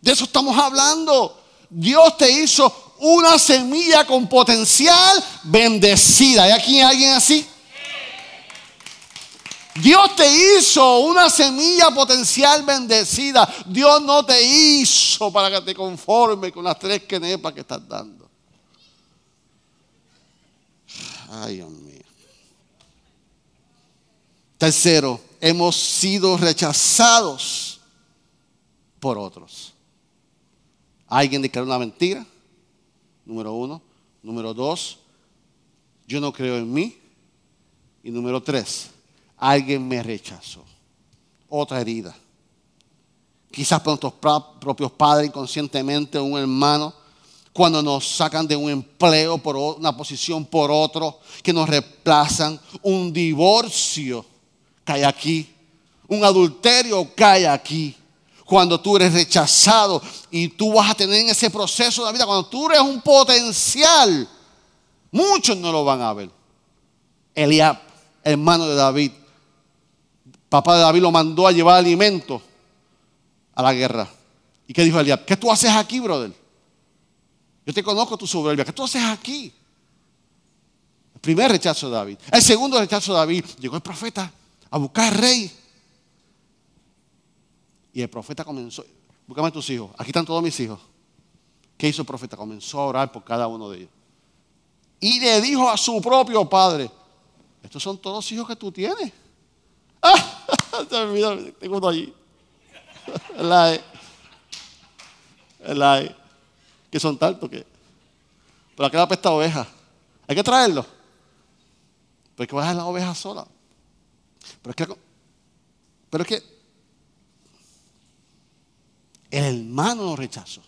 De eso estamos hablando. Dios te hizo una semilla con potencial bendecida. ¿Hay aquí alguien así? Dios te hizo una semilla potencial bendecida. Dios no te hizo para que te conforme con las tres quenepas que estás dando. Ay, Dios mío. Tercero, hemos sido rechazados por otros. Alguien declaró una mentira. Número uno. Número dos, yo no creo en mí. Y número tres, alguien me rechazó. Otra herida. Quizás por nuestros propios padres, inconscientemente, un hermano, cuando nos sacan de un empleo por una posición por otro, que nos reemplazan, un divorcio cae aquí, un adulterio cae aquí. Cuando tú eres rechazado y tú vas a tener en ese proceso de la vida, cuando tú eres un potencial, muchos no lo van a ver. Eliab, hermano de David, papá de David lo mandó a llevar alimento a la guerra. ¿Y qué dijo Eliab? ¿Qué tú haces aquí, brother? Yo te conozco tu soberbia. ¿Qué tú haces aquí? El primer rechazo de David. El segundo rechazo de David. Llegó el profeta a buscar al rey. Y el profeta comenzó. Búscame a tus hijos. Aquí están todos mis hijos. ¿Qué hizo el profeta? Comenzó a orar por cada uno de ellos. Y le dijo a su propio padre: Estos son todos hijos que tú tienes. *laughs* tengo uno allí. *laughs* La, la, que son tantos que. Pero aquí la pesta oveja. Hay que traerlo. Pero es que vas a dejar la oveja sola. Pero es que. Pero es que. El hermano lo rechazó.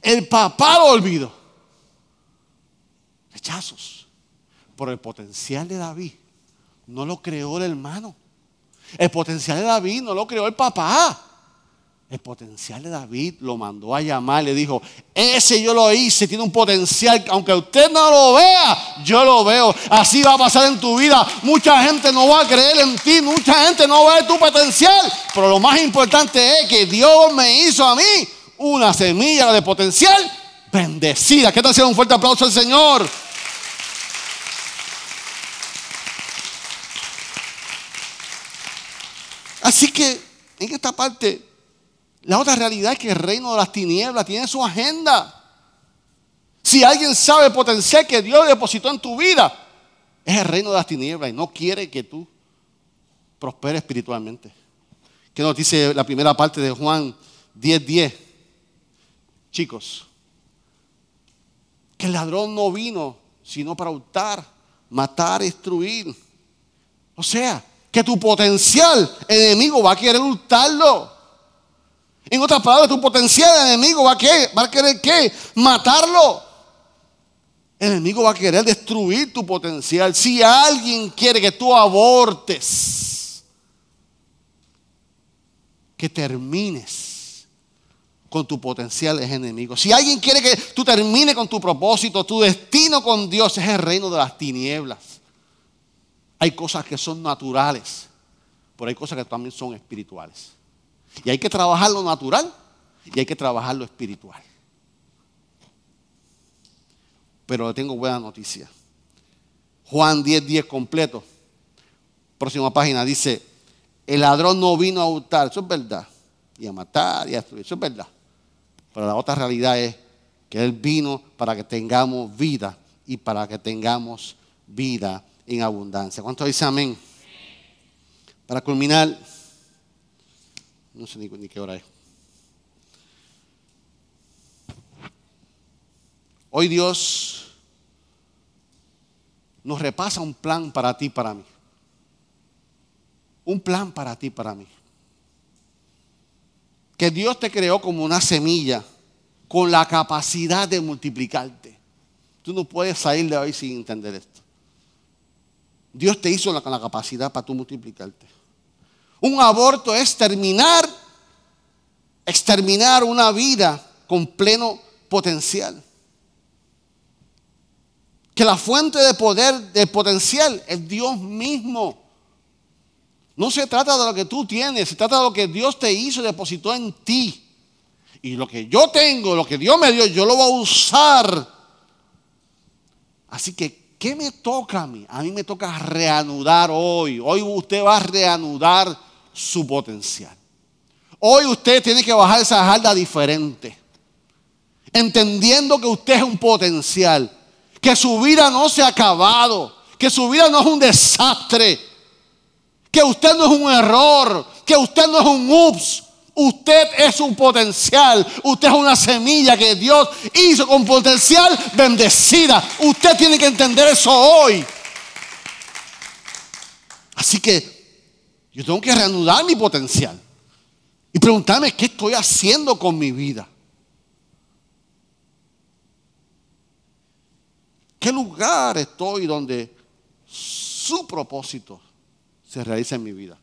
El papá lo olvidó. Rechazos. Por el potencial de David. No lo creó el hermano. El potencial de David no lo creó el papá. El potencial de David lo mandó a llamar, le dijo, ese yo lo hice, tiene un potencial, aunque usted no lo vea, yo lo veo. Así va a pasar en tu vida. Mucha gente no va a creer en ti, mucha gente no va a ver tu potencial. Pero lo más importante es que Dios me hizo a mí una semilla de potencial bendecida. ¿Qué tal si un fuerte aplauso al Señor? Así que en esta parte, la otra realidad es que el reino de las tinieblas tiene su agenda. Si alguien sabe el potencial que Dios depositó en tu vida, es el reino de las tinieblas y no quiere que tú prosperes espiritualmente. ¿Qué nos dice la primera parte de Juan 10:10? 10? Chicos, que el ladrón no vino sino para hurtar, matar, destruir. O sea, que tu potencial enemigo va a querer hurtarlo. En otras palabras, tu potencial enemigo va a, querer? Matarlo. El enemigo va a querer destruir tu potencial. Si alguien quiere que tú abortes, que termines con tu potencial es enemigo. Si alguien quiere que tú termines con tu propósito, tu destino con Dios es el reino de las tinieblas. Hay cosas que son naturales, pero hay cosas que también son espirituales. Y hay que trabajar lo natural y hay que trabajar lo espiritual. Pero le tengo buena noticia. Juan 10, 10 completo. Próxima página dice, el ladrón no vino a hurtar, eso es verdad. Y a matar y a destruir, eso es verdad. Pero la otra realidad es que Él vino para que tengamos vida y para que tengamos vida en abundancia. ¿Cuánto dice amén? Para culminar, no sé ni, qué hora es. Hoy Dios nos repasa un plan para ti, para mí. Un plan para ti, para mí. Que Dios te creó como una semilla con la capacidad de multiplicarte. Tú no puedes salir de hoy sin entender esto. Dios te hizo con la capacidad para tú multiplicarte. Un aborto es terminar, exterminar una vida con pleno potencial. Que la fuente de poder, de potencial, es Dios mismo. No se trata de lo que tú tienes, se trata de lo que Dios te hizo depositó en ti. Y lo que yo tengo, lo que Dios me dio, yo lo voy a usar. Así que ¿Qué me toca a mí? A mí me toca reanudar hoy. Hoy usted va a reanudar su potencial. Hoy usted tiene que bajar esa jarda diferente. Entendiendo que usted es un potencial. Que su vida no se ha acabado. Que su vida no es un desastre. Que usted no es un error. Que usted no es un ups. Usted es un potencial. Usted es una semilla que Dios hizo con potencial bendecida. Usted tiene que entender eso hoy. Así que yo tengo que reanudar mi potencial. Y preguntarme qué estoy haciendo con mi vida. ¿Qué lugar estoy donde su propósito se realiza en mi vida?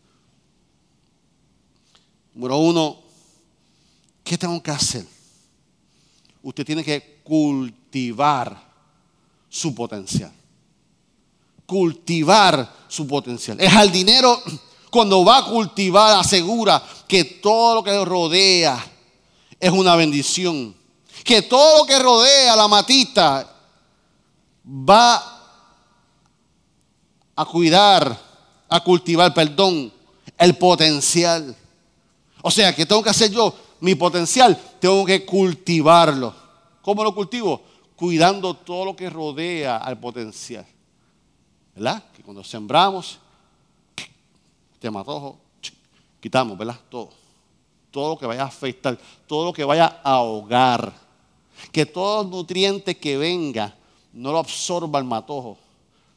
Número uno, ¿qué tengo que hacer? Usted tiene que cultivar su potencial. Cultivar su potencial. El jardinero, cuando va a cultivar, asegura que todo lo que rodea es una bendición. Que todo lo que rodea la matita va a cuidar, a cultivar, perdón, el potencial. O sea, ¿qué tengo que hacer yo? Mi potencial, tengo que cultivarlo. ¿Cómo lo cultivo? Cuidando todo lo que rodea al potencial. ¿Verdad? Que cuando sembramos, te matojo, quitamos, ¿verdad? Todo. Todo lo que vaya a afectar, todo lo que vaya a ahogar. Que todo nutriente que venga no lo absorba el matojo,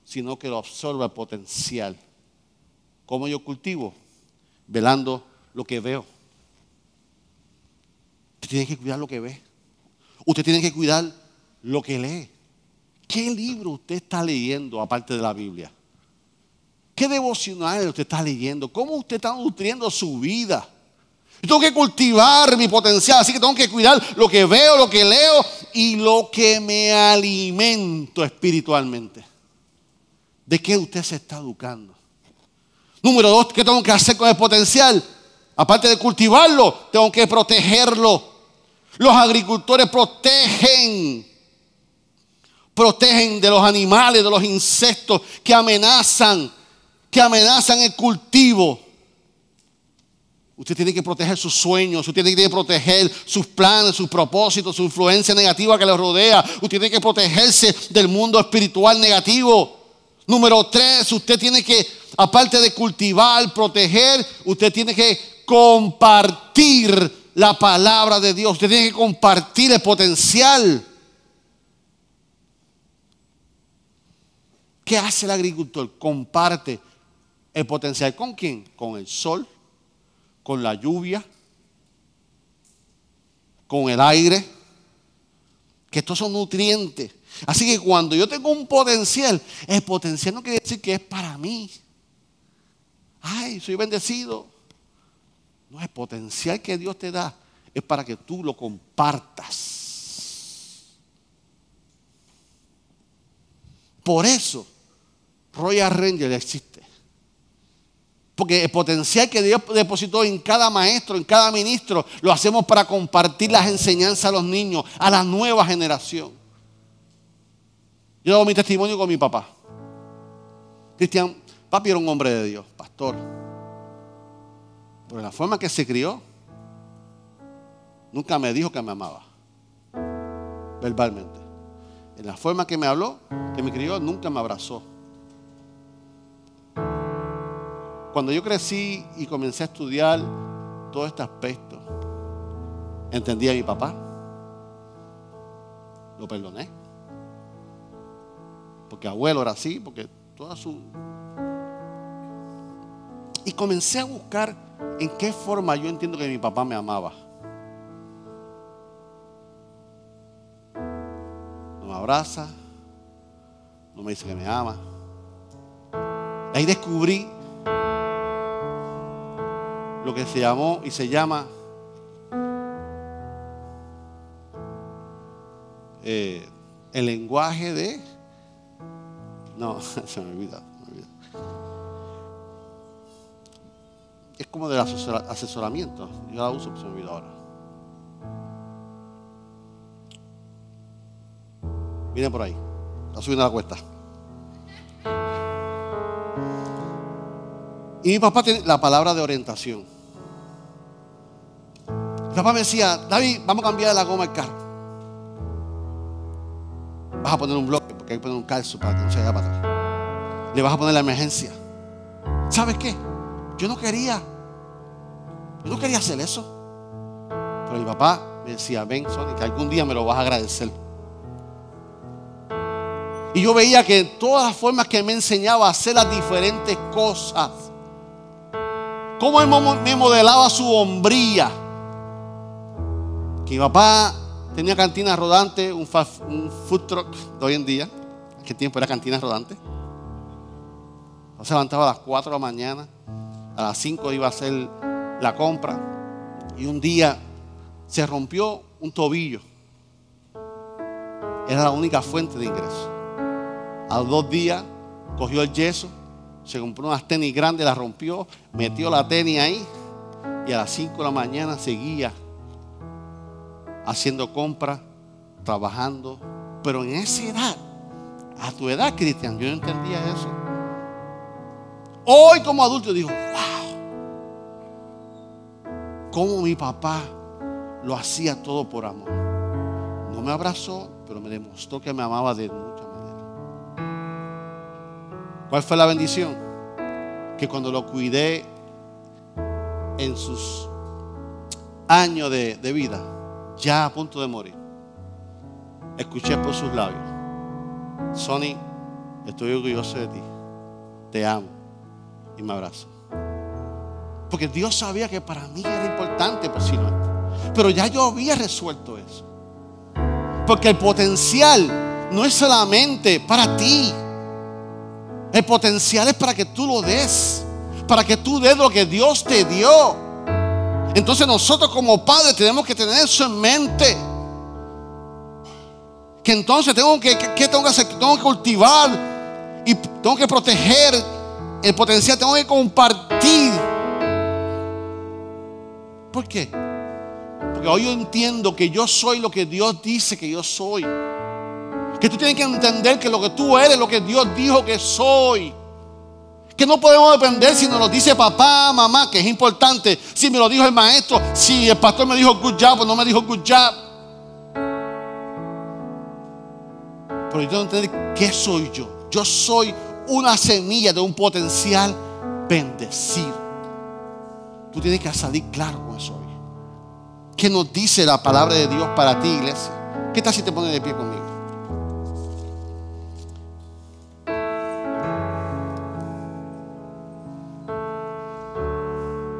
sino que lo absorba el potencial. ¿Cómo yo cultivo? Velando lo que veo. Usted tiene que cuidar lo que ve. Usted tiene que cuidar lo que lee. ¿Qué libro usted está leyendo aparte de la Biblia? ¿Qué devocional usted está leyendo? ¿Cómo usted está nutriendo su vida? Yo tengo que cultivar mi potencial, así que tengo que cuidar lo que veo, lo que leo y lo que me alimento espiritualmente. ¿De qué usted se está educando? Número dos, ¿qué tengo que hacer con el potencial? Aparte de cultivarlo, tengo que protegerlo. Los agricultores protegen, protegen de los animales, de los insectos que amenazan, que amenazan el cultivo. Usted tiene que proteger sus sueños, usted tiene que proteger sus planes, sus propósitos, su influencia negativa que le rodea. Usted tiene que protegerse del mundo espiritual negativo. Número tres, usted tiene que, aparte de cultivar, proteger, usted tiene que compartir la palabra de Dios. Usted tiene que compartir el potencial. ¿Qué hace el agricultor? Comparte El potencial con quién? Con el sol, con la lluvia, con el aire, que estos son nutrientes. Así que cuando yo tengo un potencial, el potencial no quiere decir que es para mí. Ay, soy bendecido. No, el potencial que Dios te da es para que tú lo compartas. Por eso, Royal Ranger existe. Porque el potencial que Dios depositó en cada maestro, en cada ministro, lo hacemos para compartir las enseñanzas a los niños, a la nueva generación. Yo doy mi testimonio con mi papá. Cristian, papi era un hombre de Dios, pastor. Pero la forma que se crió, nunca me dijo que me amaba. Verbalmente. En la forma que me habló, que me crió, nunca me abrazó. Cuando yo crecí y comencé a estudiar todo este aspecto, entendí a mi papá, lo perdoné. Porque abuelo era así, porque toda su... Y comencé a buscar en qué forma yo entiendo que mi papá me amaba. No me abraza, no me dice que me ama. Ahí descubrí lo que se llamó y se llama eh, el lenguaje de... No, *laughs* se me olvida, Es como del asesoramiento. Yo la uso, pero se me olvida ahora. Miren por ahí. Está subiendo la cuesta. Y mi papá tiene la palabra de orientación. Mi papá me decía, David, vamos a cambiar la goma del carro. Vas a poner un bloque, porque hay que poner un calzo para que no se vaya para atrás. Le vas a poner la emergencia. ¿Sabes qué? Yo no quería. Yo no quería hacer eso. Pero mi papá me decía, ven, Sony, que algún día me lo vas a agradecer. Y yo veía que en todas las formas que me enseñaba a hacer las diferentes cosas, cómo él me modelaba su hombría. Mi papá tenía cantina rodante, un, food truck de hoy en día. ¿En qué tiempo era cantina rodante? Se levantaba a las 4 de la mañana, a las 5 iba a hacer la compra. Y un día se rompió un tobillo. Era la única fuente de ingreso. A los dos días cogió el yeso se compró unas tenis grandes, las rompió, metió la tenis ahí y a las 5 de la mañana seguía haciendo compras, trabajando. Pero en esa edad, a tu edad, Cristian, yo no entendía eso. Hoy como adulto digo, wow, cómo mi papá lo hacía todo por amor. No me abrazó, pero me demostró que me amaba de mucha ¿Cuál fue la bendición? Que cuando lo cuidé en sus años de, vida, ya a punto de morir, escuché por sus labios, Sonny, estoy orgulloso de ti, te amo y me abrazo. Porque Dios sabía que para mí era importante posiblemente. Pero ya yo había resuelto eso. Porque el potencial no es solamente para ti. El potencial es para que tú lo des. Para que tú des lo que Dios te dio. Entonces nosotros como padres tenemos que tener eso en mente. Que entonces tengo que, tengo que hacer? Tengo que cultivar y tengo que proteger el potencial. Tengo que compartir. ¿Por qué? Porque hoy yo entiendo que yo soy lo que Dios dice que yo soy. Que tú tienes que entender que lo que tú eres, lo que Dios dijo que soy. Que no podemos depender si nos lo dice papá, mamá, que es importante. Si me lo dijo el maestro, si el pastor me dijo good job o no me dijo good job. Pero yo tengo que entender qué soy yo. Yo soy una semilla de un potencial bendecido. Tú tienes que salir claro con eso hoy. ¿Qué nos dice la palabra de Dios para ti, iglesia? ¿Qué tal si te pones de pie conmigo?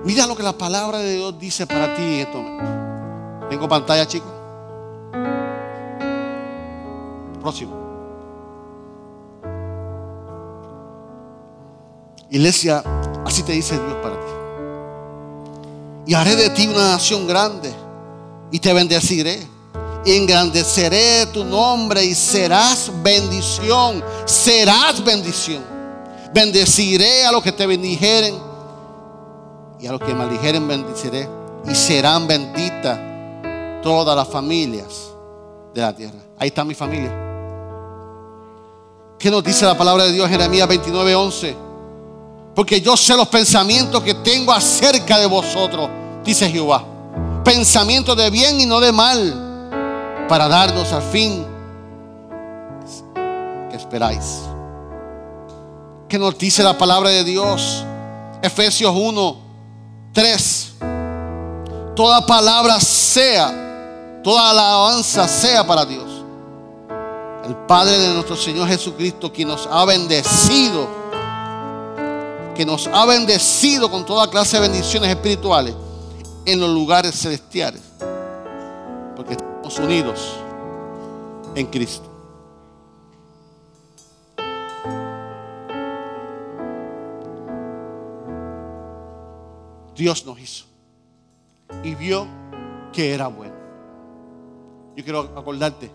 Mira lo que la palabra de Dios dice para ti en este momento. Tengo pantalla, chicos. Próximo. Iglesia, así te dice Dios para ti. Y haré de ti una nación grande y te bendeciré. Y engrandeceré tu nombre y serás bendición. Serás bendición. Bendeciré a los que te bendijeren y a los que maldijeren bendeciré. Y serán benditas todas las familias de la tierra. Ahí está mi familia. ¿Qué nos dice la palabra de Dios Jeremías 29, 11? Porque yo sé los pensamientos que tengo acerca de vosotros, dice Jehová. Pensamientos de bien y no de mal, para darnos al fin que esperáis. ¿Qué nos dice la palabra de Dios? Efesios 1, 3. Toda palabra sea, toda alabanza sea para Dios. El Padre de nuestro Señor Jesucristo, quien nos ha bendecido, que nos ha bendecido con toda clase de bendiciones espirituales en los lugares celestiales. Porque estamos unidos en Cristo. Dios nos hizo y vio que era bueno. Yo quiero acordarte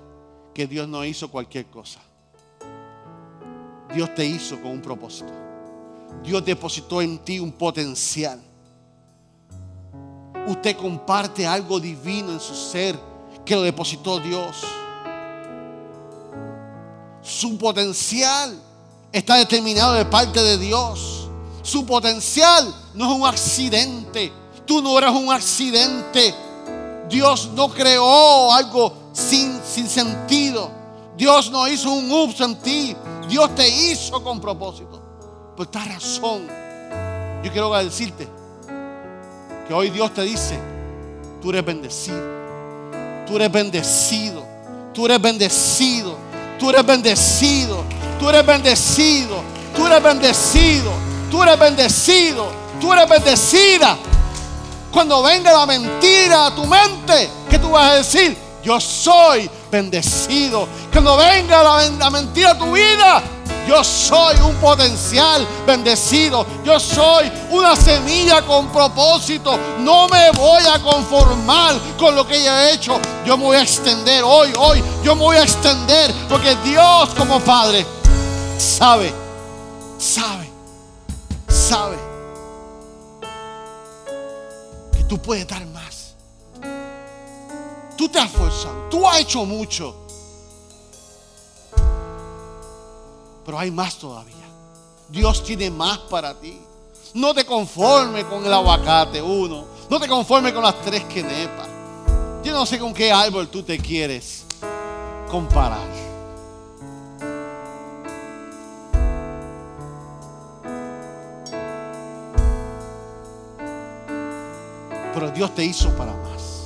que Dios no hizo cualquier cosa. Dios te hizo con un propósito. Dios depositó en ti un potencial. Usted comparte algo divino en su ser que lo depositó Dios. Su potencial está determinado de parte de Dios. Su potencial no es un accidente. Tú no eres un accidente. Dios no creó algo sin, sin sentido. Dios no hizo un ups en ti. Dios te hizo con propósito. Por esta razón, yo quiero decirte que hoy Dios te dice, tú eres bendecido. Tú eres bendecido. Tú eres bendecido. Tú eres bendecido. Tú eres bendecido. Tú eres bendecido. Tú eres bendecido. Tú eres bendecida. Cuando venga la mentira a tu mente, ¿qué tú vas a decir? Yo soy bendecido. Cuando venga la, mentira a tu vida, yo soy un potencial bendecido. Yo soy una semilla con propósito. No me voy a conformar con lo que ella ha hecho. Yo me voy a extender hoy, hoy. Yo me voy a extender porque Dios como Padre sabe, sabe, sabe que tú puedes dar más. Tú te has esforzado, tú has hecho mucho. Pero hay más todavía. Dios tiene más para ti. No te conformes con el aguacate, uno. No te conformes con las tres quenepas. Yo no sé con qué árbol tú te quieres comparar. Pero Dios te hizo para más.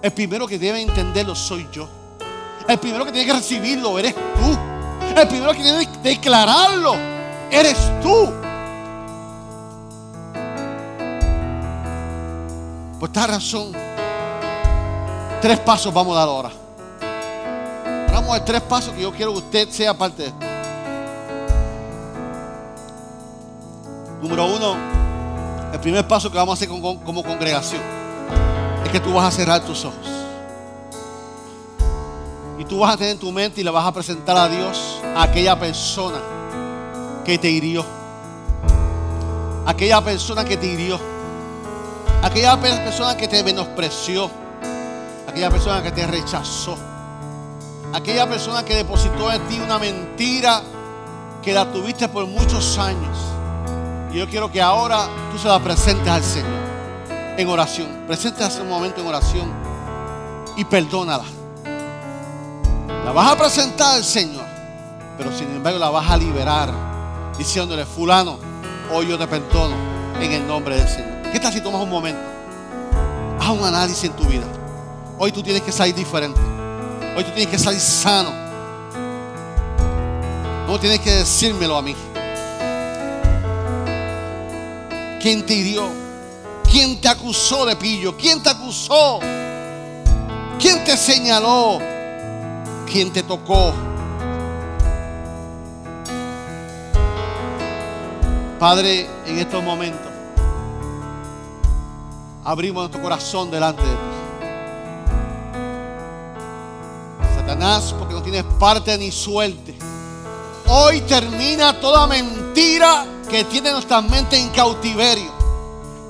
El primero que debe entenderlo soy yo. El primero que tiene que recibirlo eres tú. El primero que tiene que declararlo eres tú. Por esta razón, tres pasos vamos a dar ahora. Vamos a dar tres pasos que yo quiero que usted sea parte de esto. Número uno, el primer paso que vamos a hacer como, congregación es que tú vas a cerrar tus ojos. Y tú vas a tener en tu mente y le vas a presentar a Dios a aquella persona que te hirió. Aquella persona que te hirió. Aquella persona que te menospreció. Aquella persona que te rechazó. Aquella persona que depositó en ti una mentira que la tuviste por muchos años. Y yo quiero que ahora tú se la presentes al Señor en oración. Presentes un momento en oración y perdónala. La vas a presentar al Señor, pero sin embargo la vas a liberar diciéndole, fulano, hoy yo te perdono en el nombre del Señor. ¿Qué tal si tomas un momento? Haz un análisis en tu vida. Hoy tú tienes que salir diferente. Hoy tú tienes que salir sano. No tienes que decírmelo a mí. ¿Quién te hirió? ¿Quién te acusó de pillo? ¿Quién te acusó? ¿Quién te señaló? ¿Quién te tocó? Padre, en estos momentos abrimos nuestro corazón delante de ti. Satanás, porque no tienes parte ni suerte. Hoy termina toda mentira que tiene nuestra mente en cautiverio.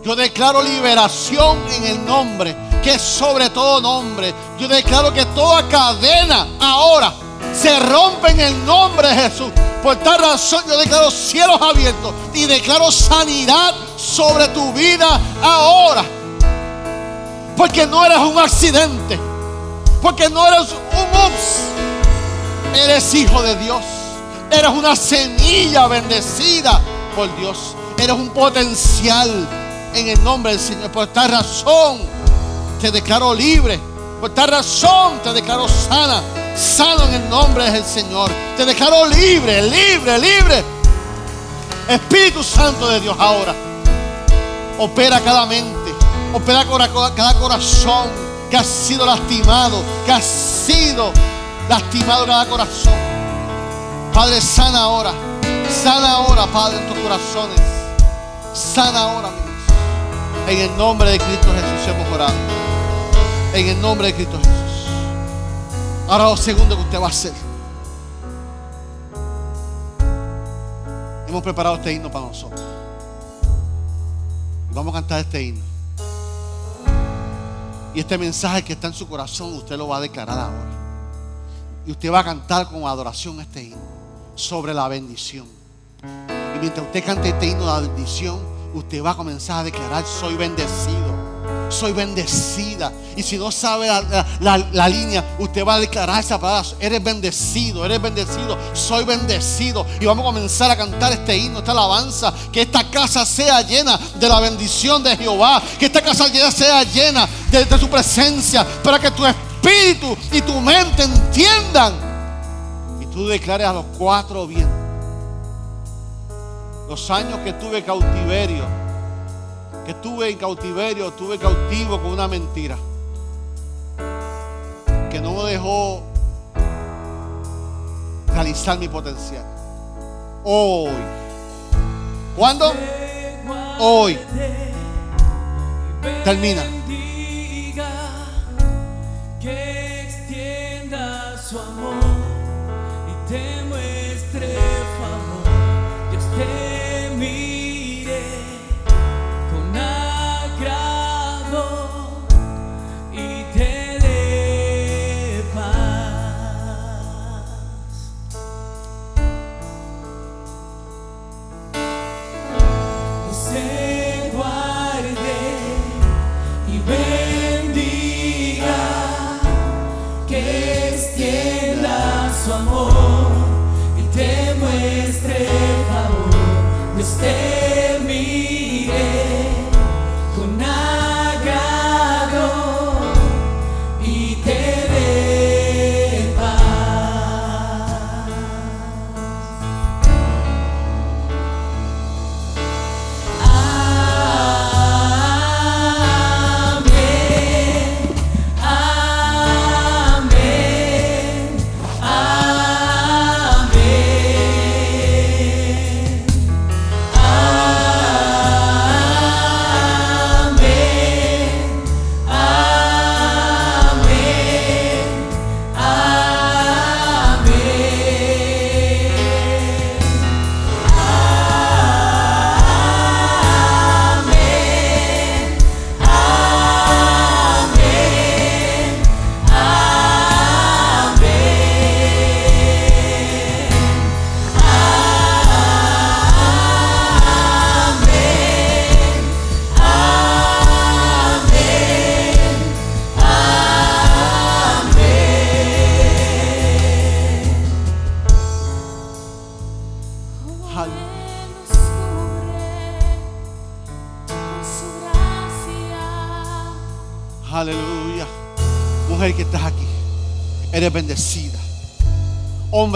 Yo declaro liberación en el nombre, que es sobre todo nombre. Yo declaro que toda cadena ahora se rompe en el nombre de Jesús. Por tal razón yo declaro cielos abiertos y declaro sanidad sobre tu vida ahora. Porque no eres un accidente. Porque no eres un ups. Eres hijo de Dios. Eres una semilla bendecida por Dios. Eres un potencial en el nombre del Señor. Por esta razón te declaro libre. Por esta razón te declaro sana. Sano en el nombre del Señor. Te declaro libre, libre, libre. Espíritu Santo de Dios ahora. Opera cada mente. Opera cada corazón que ha sido lastimado. Que ha sido lastimado cada corazón. Padre, sana ahora. Sana ahora, Padre, en tus corazones. Sana ahora, mi Dios. En el nombre de Cristo Jesús hemos orado. En el nombre de Cristo Jesús. Ahora lo segundo que usted va a hacer. Hemos preparado este himno para nosotros. Vamos a cantar este himno. Y este mensaje que está en su corazón, usted lo va a declarar ahora. Y usted va a cantar con adoración este himno sobre la bendición. Y mientras usted cante este himno de la bendición, usted va a comenzar a declarar, soy bendecido. Soy bendecida. Y si no sabe la, línea, usted va a declarar esa palabra. Eres bendecido, eres bendecido. Soy bendecido. Y vamos a comenzar a cantar este himno, esta alabanza. Que esta casa sea llena de la bendición de Jehová. Que esta casa sea llena de, de su presencia. Para que tu espíritu y tu mente entiendan. Y tú declares a los cuatro vientos. Los años que tuve cautiverio que estuve en cautiverio, estuve cautivo con una mentira. Que no me dejó realizar mi potencial. Hoy. ¿Cuándo? Hoy. Termina. Que extienda su amor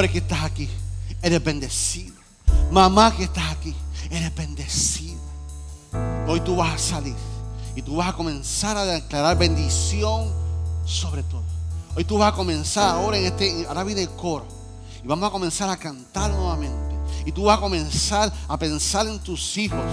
Hombre que estás aquí, eres bendecido. Mamá que estás aquí, eres bendecida. Hoy tú vas a salir y tú vas a comenzar a declarar bendición sobre todo. Hoy tú vas a comenzar ahora en este, ahora viene el coro y vamos a comenzar a cantar nuevamente. Y tú vas a comenzar a pensar en tus hijos,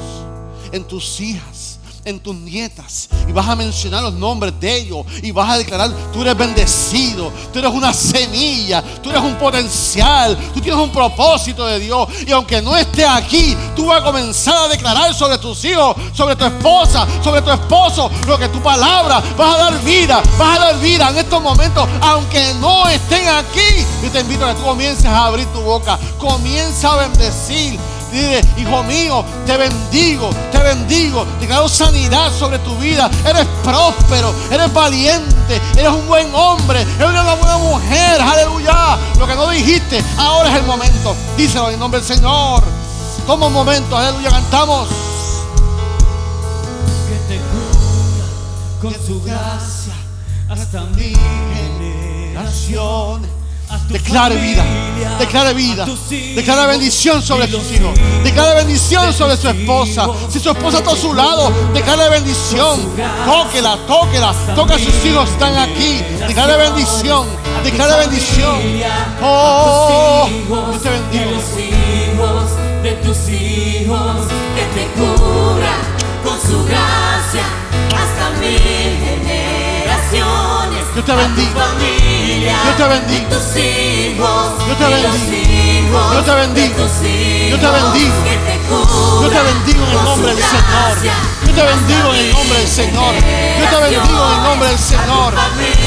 en tus hijas, en tus nietas y vas a mencionar los nombres de ellos y vas a declarar, tú eres bendecido, tú eres una semilla, tú eres un potencial, tú tienes un propósito de Dios y aunque no esté aquí, tú vas a comenzar a declarar sobre tus hijos, sobre tu esposa, sobre tu esposo, lo que tu palabra vas a dar vida, vas a dar vida en estos momentos, aunque no estén aquí. Yo te invito a que tú comiences a abrir tu boca, comienza a bendecir. Dile, hijo mío, te bendigo, te bendigo. Declaro sanidad sobre tu vida. Eres próspero, eres valiente, eres un buen hombre, eres una buena mujer. Aleluya. Lo que no dijiste, ahora es el momento. Díselo en nombre del Señor. Toma un momento, aleluya, cantamos. que te cura con su gracia hasta mi generación. Declare vida, declare vida, declare bendición sobre sus hijos, declare bendición sobre su esposa. Si su esposa está a su lado, declare bendición, tóquela, tóquela, toca a sus hijos, están aquí, declare bendición, declare bendición. Oh, yo te bendigo. de tus hijos, que te cura con su gracia hasta mil generaciones. Yo te bendigo. Yo te bendigo. Yo te bendigo. Yo te bendigo. Yo te bendigo. Yo te bendigo en el nombre del Señor te bendigo en el nombre del Señor. Yo te bendigo en el nombre del Señor.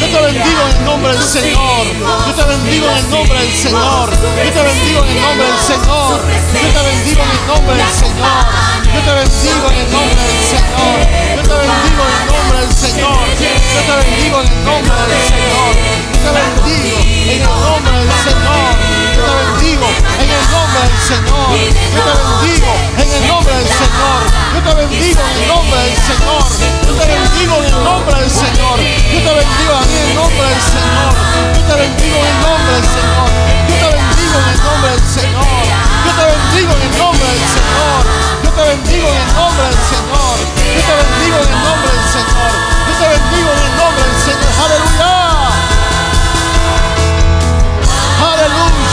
Yo te bendigo en el nombre del Señor. Yo te bendigo en el nombre del Señor. Yo te bendigo en el nombre del Señor. Yo te bendigo en el nombre del Señor. Yo te bendigo en el nombre del Señor. Yo te bendigo en el nombre del Señor. Yo te bendigo en el nombre del Señor. Yo te bendigo en el nombre del Señor. Yo te bendigo en el nombre del Señor. Yo te bendigo en el nombre del Señor. Yo te bendigo en el nombre del Señor. Yo te bendigo en el nombre del Señor. Yo te bendigo en el nombre del Señor. Yo te bendigo en el nombre del Señor. Yo te bendigo en el nombre del Señor. Yo te bendigo en el nombre del Señor. Yo te bendigo en el nombre del Señor. Yo te bendigo en el nombre del Señor. Yo te bendigo en el nombre del Señor. Aleluya. Aleluya.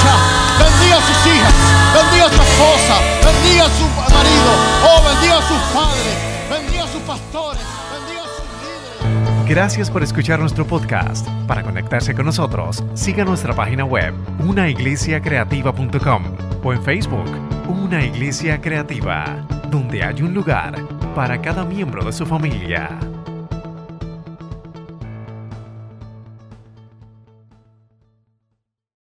Bendiga a sus hijas. Bendiga a su esposa. Bendiga a su marido. Oh, bendiga a sus padres. Bendiga a sus pastores. Bendiga a sus líderes. Gracias por escuchar nuestro podcast. Para conectarse con nosotros, siga nuestra página web, unaiglesiacreativa.com o en Facebook, Una Iglesia Creativa, donde hay un lugar para cada miembro de su familia.